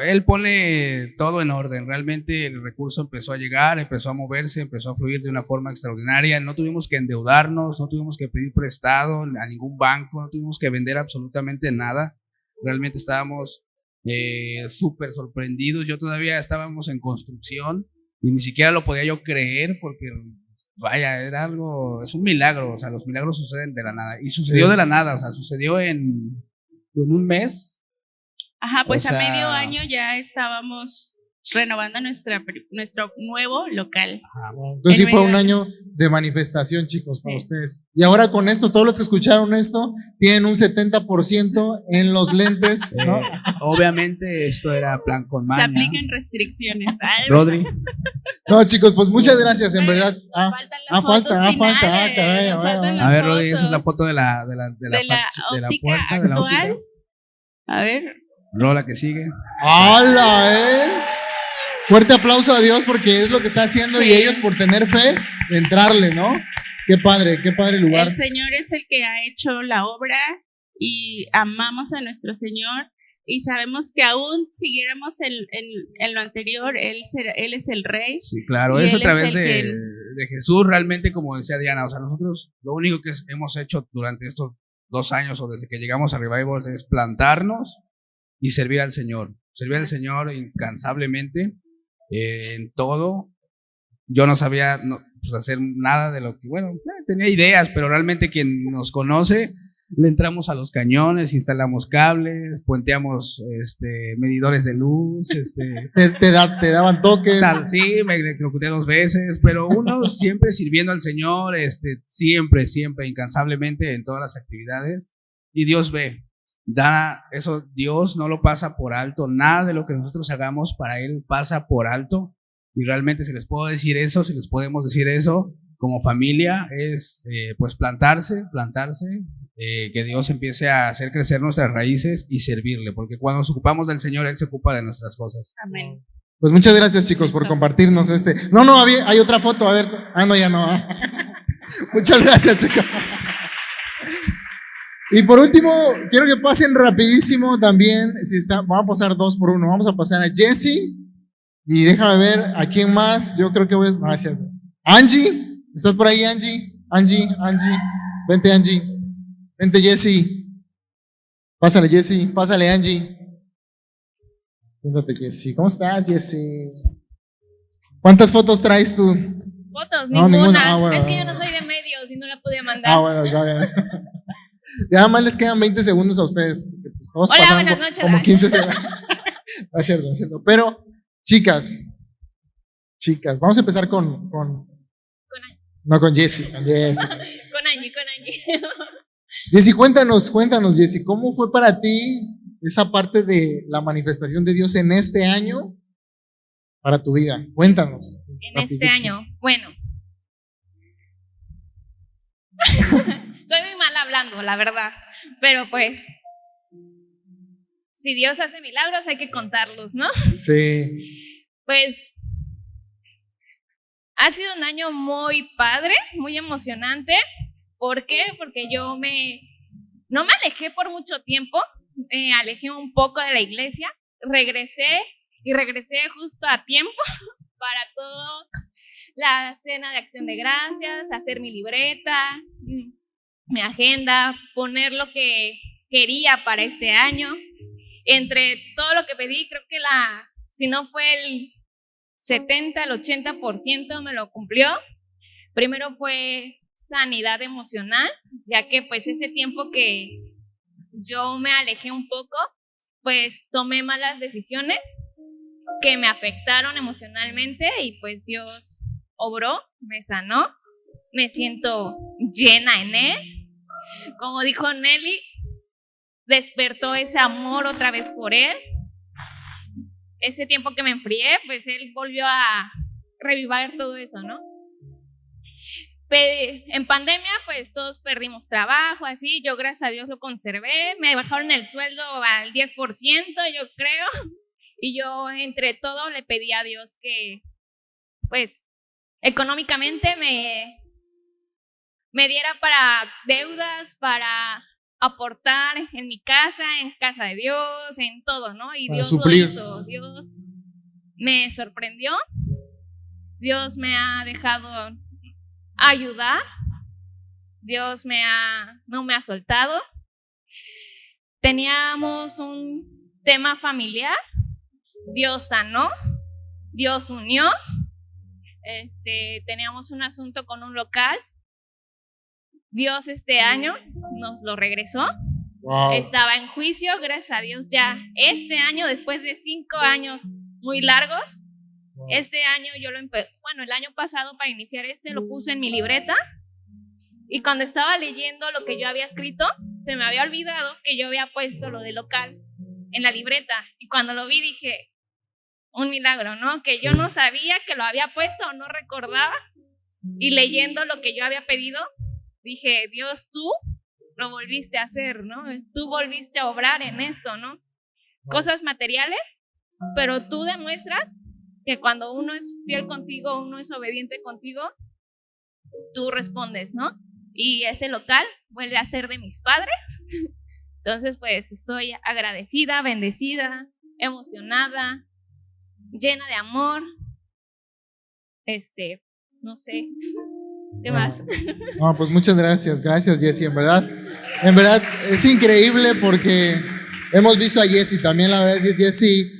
Speaker 9: él pone todo en orden. Realmente el recurso empezó a llegar, empezó a moverse, empezó a fluir de una forma extraordinaria. No tuvimos que endeudarnos, no tuvimos que pedir prestado a ningún banco, no tuvimos que vender absolutamente nada. Realmente estábamos eh, súper sorprendidos. Yo todavía estábamos en construcción y ni siquiera lo podía yo creer porque, vaya, era algo, es un milagro. O sea, los milagros suceden de la nada. Y sucedió sí. de la nada, o sea, sucedió en, en un mes
Speaker 8: Ajá, pues o sea, a medio año ya estábamos renovando nuestra, nuestro nuevo local.
Speaker 3: Entonces sí fue un año de manifestación, chicos, para ustedes. Y ahora con esto, todos los que escucharon esto, tienen un 70% en los lentes, ¿no?
Speaker 9: obviamente esto era plan con maña.
Speaker 8: Se aplican restricciones.
Speaker 9: Rodri.
Speaker 3: No, chicos, pues muchas gracias, en verdad. Ah, ah falta, ah, falta, ah, caray,
Speaker 9: A ver, Rodri, esa es la foto de la, de la, de la, de la, puerta, de la óptica.
Speaker 8: A ver.
Speaker 9: Rola que sigue.
Speaker 3: ¡Hala, eh! Fuerte aplauso a Dios porque es lo que está haciendo y ellos por tener fe, entrarle, ¿no? Qué padre, qué padre lugar.
Speaker 8: El Señor es el que ha hecho la obra y amamos a nuestro Señor y sabemos que aún siguiéramos en, lo anterior, él, él es el rey.
Speaker 9: Sí, claro, es a través de, de, Jesús realmente, como decía Diana, o sea, nosotros lo único que hemos hecho durante estos dos años o desde que llegamos a Revival es plantarnos y servir al Señor, servir al Señor incansablemente en todo. Yo no sabía pues, hacer nada de lo que, bueno, eh, tenía ideas, pero realmente quien nos conoce, le entramos a los cañones, instalamos cables, puenteamos este, medidores de luz. Este,
Speaker 3: te, te, daban toques.
Speaker 9: sí, me electrocuté dos veces, pero uno siempre sirviendo al Señor, este, siempre, siempre, incansablemente en todas las actividades. Y Dios ve, da eso, Dios no lo pasa por alto, nada de lo que nosotros hagamos para Él pasa por alto. Y realmente si les puedo decir eso, si les podemos decir eso, como familia, es eh, pues plantarse, plantarse, eh, que Dios empiece a hacer crecer nuestras raíces y servirle, porque cuando nos ocupamos del Señor, Él se ocupa de nuestras cosas.
Speaker 8: Amén.
Speaker 3: Pues muchas gracias chicos por compartirnos este. No, no, hay otra foto, a ver. Ah, no, ya no. muchas gracias chicos. Y por último, quiero que pasen rapidísimo también, si está, vamos a pasar dos por uno, vamos a pasar a Jesse y déjame ver a quién más, yo creo que voy a... Angie, ¿estás por ahí Angie? Angie, Angie, vente Angie, vente Jesse, pásale Jesse, pásale Angie. Fíjate Jesse, ¿cómo estás Jesse? ¿Cuántas fotos traes tú?
Speaker 10: Fotos, ninguna. Ah, es que yo no soy de medios y no la podía mandar. Ah, bueno, está bien.
Speaker 3: Ya más les quedan 20 segundos a ustedes.
Speaker 10: Pues, Hola, buenas noches.
Speaker 3: Como 15 segundos. no es cierto, es cierto. Pero, chicas, chicas, vamos a empezar con. con, con no, con Jessie. Con Jessie.
Speaker 10: con Angie, con Angie.
Speaker 3: Jessie, cuéntanos, cuéntanos, Jessie, ¿cómo fue para ti esa parte de la manifestación de Dios en este año para tu vida? Cuéntanos.
Speaker 10: En este año, bueno. Hablando, la verdad. Pero pues, si Dios hace milagros, hay que contarlos, ¿no?
Speaker 3: Sí.
Speaker 10: Pues, ha sido un año muy padre, muy emocionante. ¿Por qué? Porque yo me, no me alejé por mucho tiempo, me alejé un poco de la iglesia, regresé y regresé justo a tiempo para todo la cena de acción de gracias, hacer mi libreta, mi agenda, poner lo que quería para este año. Entre todo lo que pedí, creo que la, si no fue el 70, el 80% me lo cumplió. Primero fue sanidad emocional, ya que pues ese tiempo que yo me alejé un poco, pues tomé malas decisiones que me afectaron emocionalmente y pues Dios obró, me sanó, me siento llena en Él como dijo Nelly, despertó ese amor otra vez por él. Ese tiempo que me enfrié, pues él volvió a revivir todo eso, ¿no? En pandemia, pues todos perdimos trabajo, así. Yo, gracias a Dios, lo conservé. Me bajaron el sueldo al 10%, yo creo. Y yo, entre todo, le pedí a Dios que, pues, económicamente me, me diera para deudas, para aportar en mi casa, en casa de Dios, en todo, ¿no? Y Dios lo hizo. Dios me sorprendió. Dios me ha dejado ayudar. Dios me ha, no me ha soltado. Teníamos un tema familiar. Dios sanó. Dios unió. Este, teníamos un asunto con un local Dios este año nos lo regresó. Estaba en juicio, gracias a Dios ya este año, después de cinco años muy largos. Este año yo lo empecé, bueno, el año pasado para iniciar este lo puse en mi libreta y cuando estaba leyendo lo que yo había escrito, se me había olvidado que yo había puesto lo de local en la libreta y cuando lo vi dije, un milagro, ¿no? Que yo no sabía que lo había puesto o no recordaba y leyendo lo que yo había pedido, dije, Dios, tú lo volviste a hacer, ¿no? Tú volviste a obrar en esto, ¿no? Cosas materiales, pero tú demuestras que cuando uno es fiel contigo, uno es obediente contigo, tú respondes, ¿no? Y ese local vuelve a ser de mis padres. Entonces, pues estoy agradecida, bendecida, emocionada, llena de amor. Este, no sé, ¿qué más?
Speaker 3: No, pues muchas gracias, gracias Jessy, en verdad. En verdad es increíble porque hemos visto a Jessy también, la verdad es que Jessy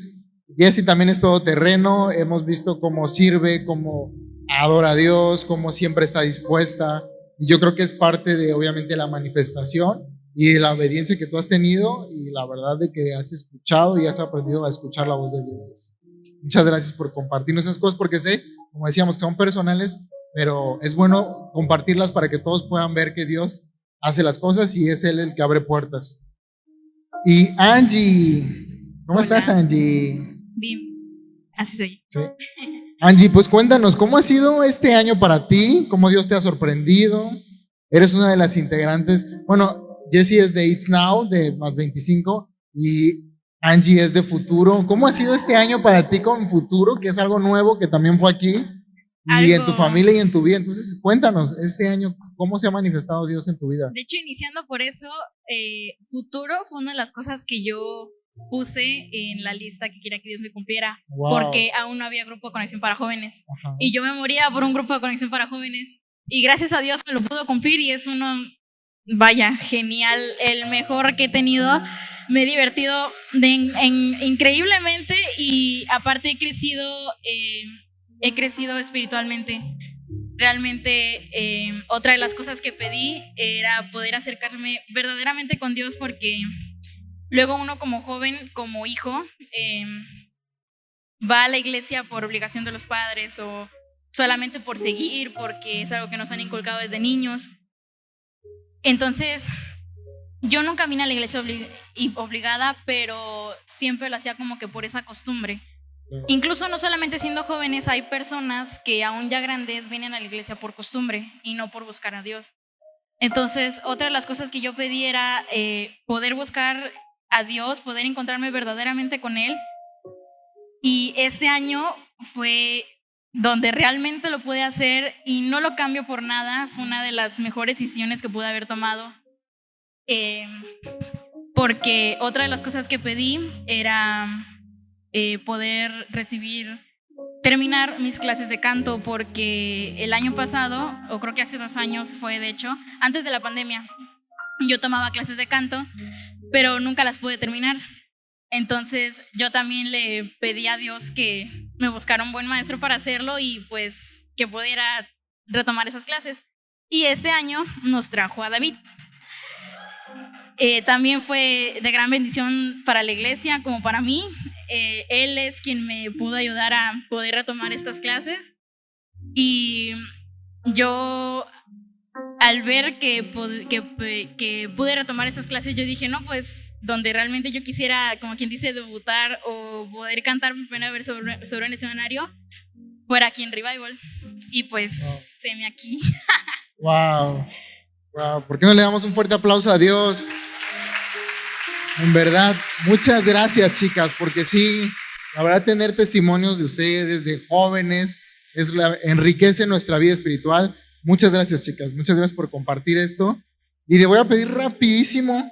Speaker 3: Jessy también es todo terreno, hemos visto cómo sirve, cómo adora a Dios, cómo siempre está dispuesta. Y yo creo que es parte de, obviamente, la manifestación y de la obediencia que tú has tenido y la verdad de que has escuchado y has aprendido a escuchar la voz de Dios. Muchas gracias por compartirnos esas cosas porque sé, como decíamos, que son personales, pero es bueno compartirlas para que todos puedan ver que Dios hace las cosas y es Él el que abre puertas. Y Angie, ¿cómo estás Angie?
Speaker 11: Bien, así soy.
Speaker 3: Angie, pues cuéntanos, ¿cómo ha sido este año para ti? ¿Cómo Dios te ha sorprendido? Eres una de las integrantes. Bueno, Jessie es de It's Now, de más 25, y Angie es de Futuro. ¿Cómo ha sido este año para ti con Futuro, que es algo nuevo que también fue aquí? Y en tu familia y en tu vida. Entonces, cuéntanos, este año, ¿cómo se ha manifestado Dios en tu vida?
Speaker 11: De hecho, iniciando por eso, eh, Futuro fue una de las cosas que yo puse en la lista que quería que Dios me cumpliera, porque aún no había grupo de conexión para jóvenes. Y yo me moría por un grupo de conexión para jóvenes. Y gracias a Dios me lo pudo cumplir y es uno, vaya, genial, el mejor que he tenido. Me he divertido increíblemente y aparte he crecido, eh, he crecido espiritualmente. Realmente eh, otra de las cosas que pedí era poder acercarme verdaderamente con Dios porque Luego uno como joven, como hijo, em, va a la iglesia por obligación de los padres o solamente por seguir, porque es algo que nos han inculcado desde niños. Entonces, yo nunca vine a la iglesia obligada, pero siempre lo hacía como que por esa costumbre. Incluso no solamente siendo jóvenes, hay personas que aún ya grandes vienen a la iglesia por costumbre y no por buscar a Dios. Entonces, otra de las cosas que yo pedí era eh, poder buscar a Dios, poder encontrarme verdaderamente con Él. Y este año fue donde realmente lo pude hacer y no lo cambio por nada. Fue una de las mejores decisiones que pude haber tomado. Em, porque otra de las cosas que pedí era eh, poder recibir, terminar mis clases de canto, porque el año pasado, o creo que hace dos años fue de hecho, antes de la pandemia, yo tomaba clases de canto pero nunca las pude terminar. Entonces yo también le pedí a Dios que me buscara un buen maestro para hacerlo y pues que pudiera retomar esas clases. Y este año nos trajo a David. Eh, también fue de gran bendición para la iglesia como para mí. Eh, él es quien me pudo ayudar a poder retomar estas clases. Y yo al ver que, que, que, pude retomar esas clases, yo dije, no, pues donde realmente yo quisiera, como quien dice, debutar o poder cantar mi primera vez sobre, sobre un escenario, fuera aquí en Revival. Y pues, se me aquí.
Speaker 3: wow. Wow. ¿Por qué no le damos un fuerte aplauso a Dios? En verdad, muchas gracias, chicas, porque sí, la verdad, tener testimonios de ustedes, de jóvenes, es enriquece nuestra vida espiritual. Muchas gracias, chicas. Muchas gracias por compartir esto. Y le voy a pedir rapidísimo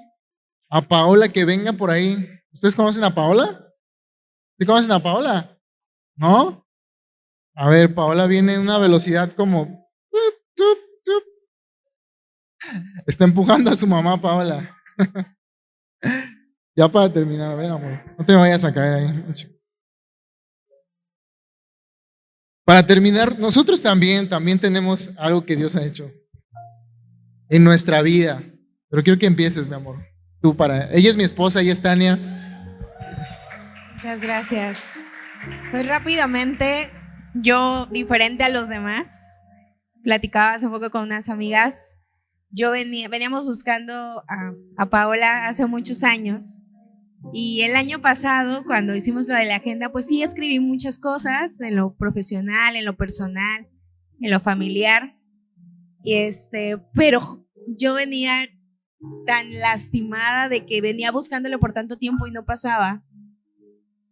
Speaker 3: a Paola que venga por ahí. ¿Ustedes conocen a Paola? ¿Sí conocen a Paola? ¿No? A ver, Paola viene en una velocidad como... Está empujando a su mamá, Paola. ya para terminar, a ver, amor. No te vayas a caer ahí. Para terminar, nosotros también, también tenemos algo que Dios ha hecho en nuestra vida. Pero quiero que empieces, mi amor. Tú para. Ella es mi esposa, ella es Tania.
Speaker 12: Muchas gracias. Pues rápidamente, yo, diferente a los demás, platicaba hace poco con unas amigas. Yo venía, veníamos buscando a, a Paola hace muchos años. Y el año pasado, cuando hicimos lo de la agenda, pues sí escribí muchas cosas en lo profesional, en lo personal, en lo familiar. Y este, pero yo venía tan lastimada de que venía buscándolo por tanto tiempo y no pasaba,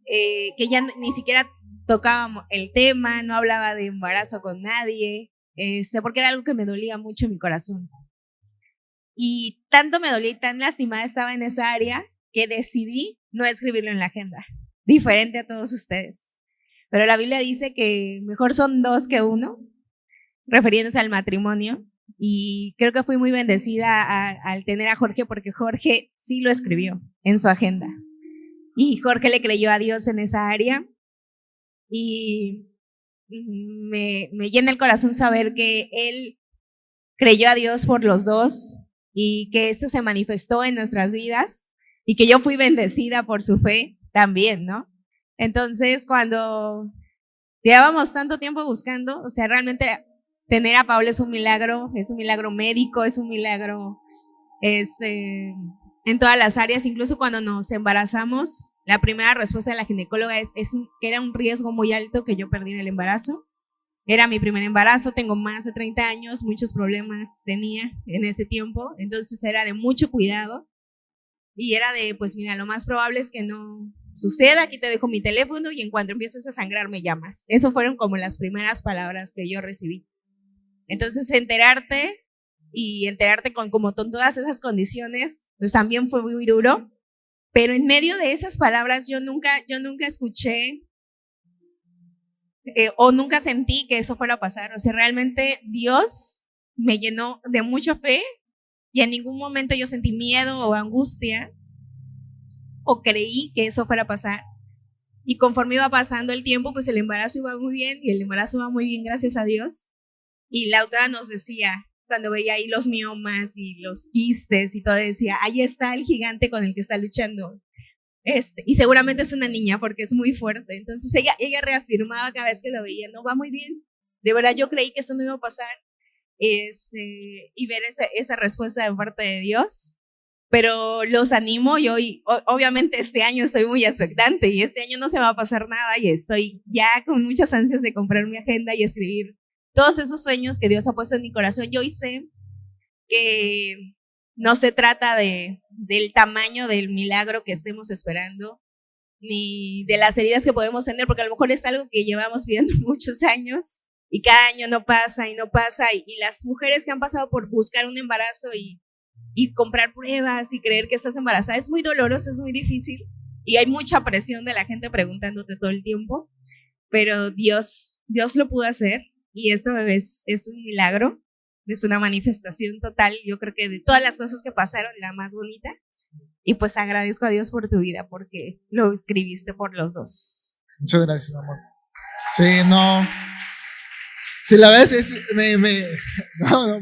Speaker 12: eh, que ya ni siquiera tocaba el tema, no hablaba de embarazo con nadie, este, porque era algo que me dolía mucho en mi corazón. Y tanto me dolía y tan lastimada estaba en esa área que decidí no escribirlo en la agenda, diferente a todos ustedes. Pero la Biblia dice que mejor son dos que uno, refiriéndose al matrimonio. Y creo que fui muy bendecida al tener a Jorge porque Jorge sí lo escribió en su agenda. Y Jorge le creyó a Dios en esa área. Y me, me llena el corazón saber que él creyó a Dios por los dos y que esto se manifestó en nuestras vidas y que yo fui bendecida por su fe también, ¿no? Entonces, cuando llevábamos tanto tiempo buscando, o sea, realmente tener a Pablo es un milagro, es un milagro médico, es un milagro este, en todas las áreas, incluso cuando nos embarazamos, la primera respuesta de la ginecóloga es, es que era un riesgo muy alto que yo perdiera el embarazo. Era mi primer embarazo, tengo más de 30 años, muchos problemas tenía en ese tiempo, entonces era de mucho cuidado y era de, pues mira, lo más probable es que no suceda, aquí te dejo mi teléfono y en cuanto empieces a sangrar me llamas. Eso fueron como las primeras palabras que yo recibí. Entonces enterarte y enterarte con como con todas esas condiciones, pues también fue muy duro. Pero en medio de esas palabras yo nunca, yo nunca escuché eh, o nunca sentí que eso fuera a pasar. O sea, realmente Dios me llenó de mucha fe y en ningún momento yo sentí miedo o angustia o creí que eso fuera a pasar. Y conforme iba pasando el tiempo, pues el embarazo iba muy bien y el embarazo iba muy bien, gracias a Dios. Y la otra nos decía, cuando veía ahí los miomas y los quistes y todo, decía, ahí está el gigante con el que está luchando. Este, y seguramente es una niña porque es muy fuerte. Entonces ella, ella reafirmaba cada vez que lo veía, no va muy bien. De verdad yo creí que eso no iba a pasar este, y ver esa, respuesta de parte de Dios. Pero los animo, yo y, obviamente este año estoy muy expectante y este año no se va a pasar nada y estoy ya con muchas ansias de comprar mi agenda y escribir todos esos sueños que Dios ha puesto en mi corazón. Yo sé que no se trata de, del tamaño del milagro que estemos esperando, ni de las heridas que podemos tener, porque a lo mejor es algo que llevamos viendo muchos años, y cada año no pasa y no pasa. Y, las mujeres que han pasado por buscar un embarazo y, y comprar pruebas y creer que estás embarazada es muy doloroso, es muy difícil. Y hay mucha presión de la gente preguntándote todo el tiempo. Pero Dios, Dios lo pudo hacer. Y esto es, es un milagro. Es una manifestación total. Yo creo que de todas las cosas que pasaron, la más bonita. Y pues agradezco a Dios por tu vida porque lo escribiste por los dos.
Speaker 3: Muchas gracias, amor. Sí, no. Sí, la verdad es, me, me, no, no,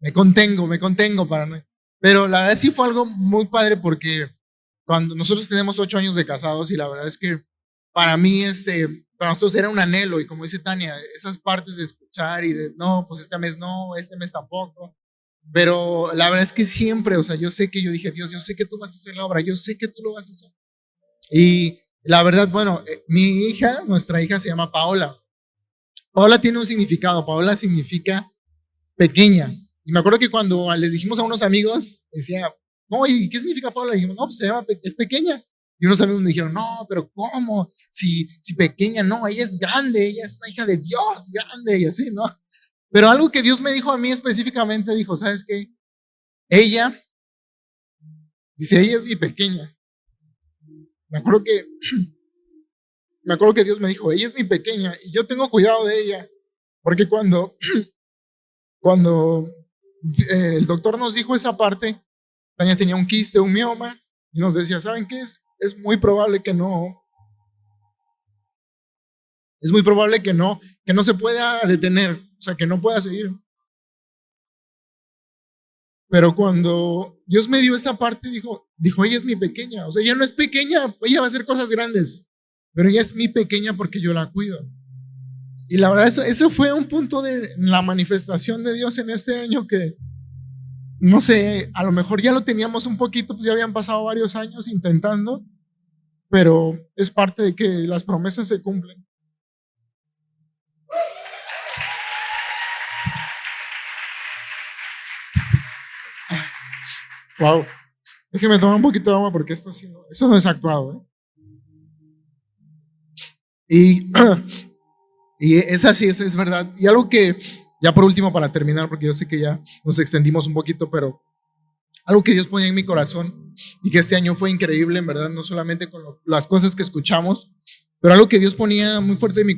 Speaker 3: me contengo, me contengo para no. Pero la verdad sí fue algo muy padre porque cuando nosotros tenemos ocho años de casados y la verdad es que para mí, este, para nosotros era un anhelo y como dice Tania, esas partes de escuchar y de, no, pues este mes no, este mes tampoco. Pero la verdad es que siempre, o sea, yo sé que yo dije, Dios, yo sé que tú vas a hacer la obra, yo sé que tú lo vas a hacer. Y la verdad, bueno, eh, mi hija, nuestra hija se llama Paola. Paola tiene un significado, Paola significa pequeña. Y me acuerdo que cuando les dijimos a unos amigos, decía, no, ¿y qué significa Paola? Y dijimos, no, pues se llama, es pequeña. Y unos amigos me dijeron, no, pero ¿cómo? Si, si pequeña, no, ella es grande, ella es una hija de Dios, grande y así, ¿no? Pero algo que Dios me dijo a mí específicamente, dijo, ¿sabes qué? Ella, dice, ella es mi pequeña. Me acuerdo que me acuerdo que Dios me dijo, ella es mi pequeña y yo tengo cuidado de ella, porque cuando, cuando eh, el doctor nos dijo esa parte, Tania tenía un quiste, un mioma, y nos decía, ¿saben qué es? Es muy probable que no, es muy probable que no, que no se pueda detener, o sea, que no pueda seguir. Pero cuando Dios me dio esa parte, dijo, dijo, ella es mi pequeña, o sea, ella no es pequeña, ella va a hacer cosas grandes. Pero ella es mi pequeña porque yo la cuido. Y la verdad, eso, eso fue un punto de la manifestación de Dios en este año que, no sé, a lo mejor ya lo teníamos un poquito, pues ya habían pasado varios años intentando, pero es parte de que las promesas se cumplen. Wow. Déjeme tomar un poquito de agua porque esto, sí, no es actuado. ¿eh? Y, y es así, es, es verdad. Y algo que, ya por último, para terminar, porque yo sé que ya nos extendimos un poquito, pero algo que Dios ponía en mi corazón y que este año fue increíble, en verdad, no solamente con las cosas que escuchamos, pero algo que Dios ponía muy fuerte en mi,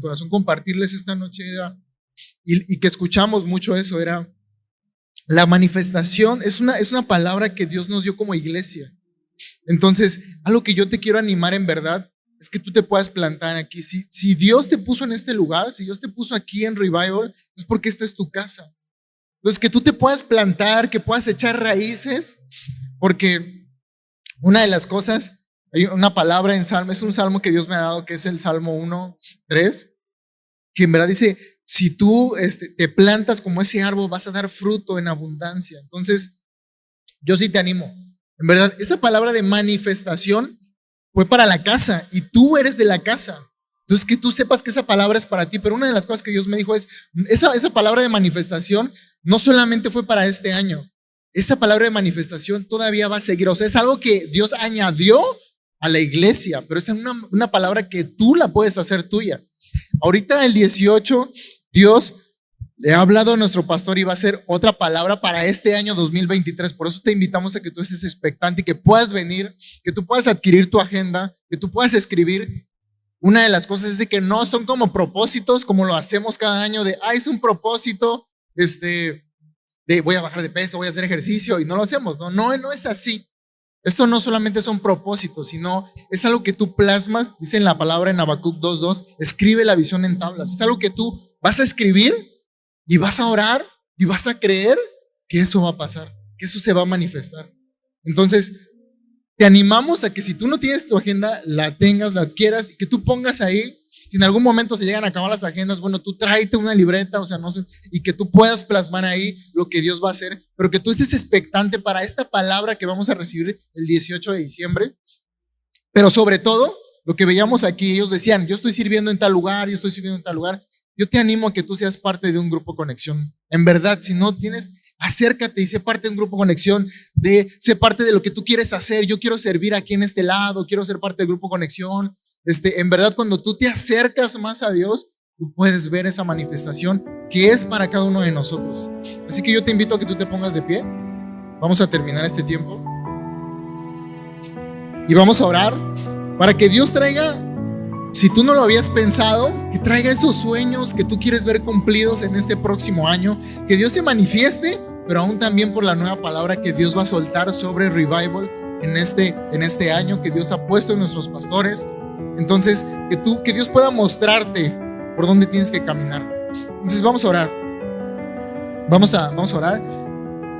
Speaker 3: corazón compartirles esta noche y, y, que escuchamos mucho eso, era la manifestación, es una, es una palabra que Dios nos dio como iglesia. Entonces, algo que yo te quiero animar en verdad es que tú te puedas plantar aquí. Si, Dios te puso en este lugar, si Dios te puso aquí en Revival, es porque esta es tu casa. Entonces, que tú te puedas plantar, que puedas echar raíces, porque una de las cosas, hay una palabra en Salmo, es un salmo que Dios me ha dado, que es el Salmo 1, 3, que en verdad dice, si tú este, te plantas como ese árbol, vas a dar fruto en abundancia. Entonces, yo sí te animo. En verdad, esa palabra de manifestación fue para la casa y tú eres de la casa. Entonces, que tú sepas que esa palabra es para ti, pero una de las cosas que Dios me dijo es, esa, esa palabra de manifestación no solamente fue para este año, esa palabra de manifestación todavía va a seguir. O sea, es algo que Dios añadió a la iglesia, pero es una, una palabra que tú la puedes hacer tuya. Ahorita el 18, Dios le ha hablado a nuestro pastor y va a ser otra palabra para este año 2023. Por eso te invitamos a que tú estés expectante y que puedas venir, que tú puedas adquirir tu agenda, que tú puedas escribir. Una de las cosas es de que no son como propósitos, como lo hacemos cada año, de, ah, es un propósito, este, de voy a bajar de peso, voy a hacer ejercicio, y no lo hacemos. No, no, no es así. Esto no solamente son propósitos, sino es algo que tú plasmas, dice la palabra en Habacuc 2.2, escribe la visión en tablas. Es algo que tú vas a escribir y vas a orar y vas a creer que eso va a pasar, que eso se va a manifestar. Entonces, te animamos a que si tú no tienes tu agenda, la tengas, la adquieras que tú pongas ahí. Si en algún momento se llegan a acabar las agendas, bueno, tú tráete una libreta, o sea, no sé, y que tú puedas plasmar ahí lo que Dios va a hacer, pero que tú estés expectante para esta palabra que vamos a recibir el 18 de diciembre. Pero sobre todo, lo que veíamos aquí, ellos decían, yo estoy sirviendo en tal lugar, yo estoy sirviendo en tal lugar, yo te animo a que tú seas parte de un grupo conexión. En verdad, si no tienes, acércate y sé parte de un grupo conexión, de sé parte de lo que tú quieres hacer. Yo quiero servir aquí en este lado, quiero ser parte del grupo conexión. Este, en verdad, cuando tú te acercas más a Dios, tú puedes ver esa manifestación que es para cada uno de nosotros. Así que yo te invito a que tú te pongas de pie. Vamos a terminar este tiempo. Y vamos a orar para que Dios traiga si tú no lo habías pensado, que traiga esos sueños que tú quieres ver cumplidos en este próximo año, que Dios se manifieste, pero aún también por la nueva palabra que Dios va a soltar sobre revival en este, en este año que Dios ha puesto en nuestros pastores. Entonces, que tú, que Dios pueda mostrarte por dónde tienes que caminar. Entonces, vamos a orar. Vamos a, vamos a orar.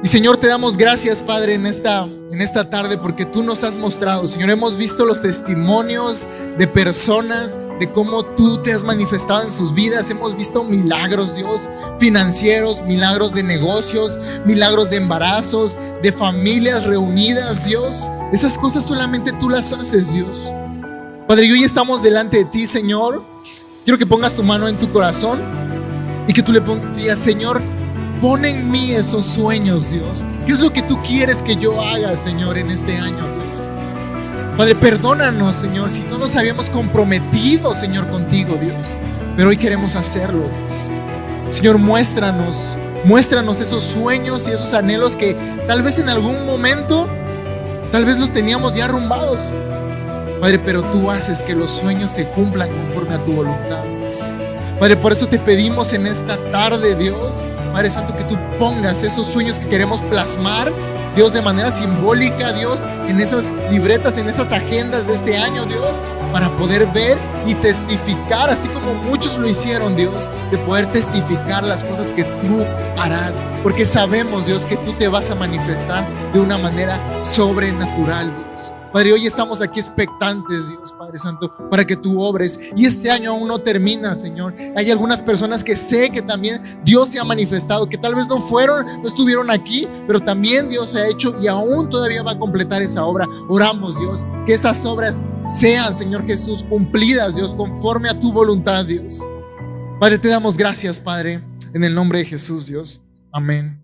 Speaker 3: Y Señor, te damos gracias, Padre, en esta, en esta tarde porque tú nos has mostrado. Señor, hemos visto los testimonios de personas, de cómo tú te has manifestado en sus vidas. Hemos visto milagros, Dios, financieros, milagros de negocios, milagros de embarazos, de familias reunidas, Dios. Esas cosas solamente tú las haces, Dios. Padre, y hoy estamos delante de ti, Señor. Quiero que pongas tu mano en tu corazón y que tú le pongas, Señor, Pon en mí esos sueños, Dios. ¿Qué es lo que tú quieres que yo haga, Señor, en este año, Dios? Padre, perdónanos, Señor, si no nos habíamos comprometido, Señor, contigo, Dios. Pero hoy queremos hacerlo, Dios. Señor, muéstranos, muéstranos esos sueños y esos anhelos que tal vez en algún momento, tal vez los teníamos ya arrumbados. Padre, pero tú haces que los sueños se cumplan conforme a tu voluntad, Dios. Padre, por eso te pedimos en esta tarde, Dios, Padre Santo, que tú pongas esos sueños que queremos plasmar, Dios, de manera simbólica, Dios, en esas libretas, en esas agendas de este año, Dios, para poder ver y testificar, así como muchos lo hicieron, Dios, de poder testificar las cosas que tú harás, porque sabemos, Dios, que tú te vas a manifestar de una manera sobrenatural, Dios. Padre, hoy estamos aquí expectantes, Dios Padre Santo, para que tú obres. Y este año aún no termina, Señor. Hay algunas personas que sé que también Dios se ha manifestado, que tal vez no fueron, no estuvieron aquí, pero también Dios se ha hecho y aún todavía va a completar esa obra. Oramos, Dios, que esas obras sean, Señor Jesús, cumplidas, Dios, conforme a tu voluntad, Dios. Padre, te damos gracias, Padre, en el nombre de Jesús, Dios. Amén.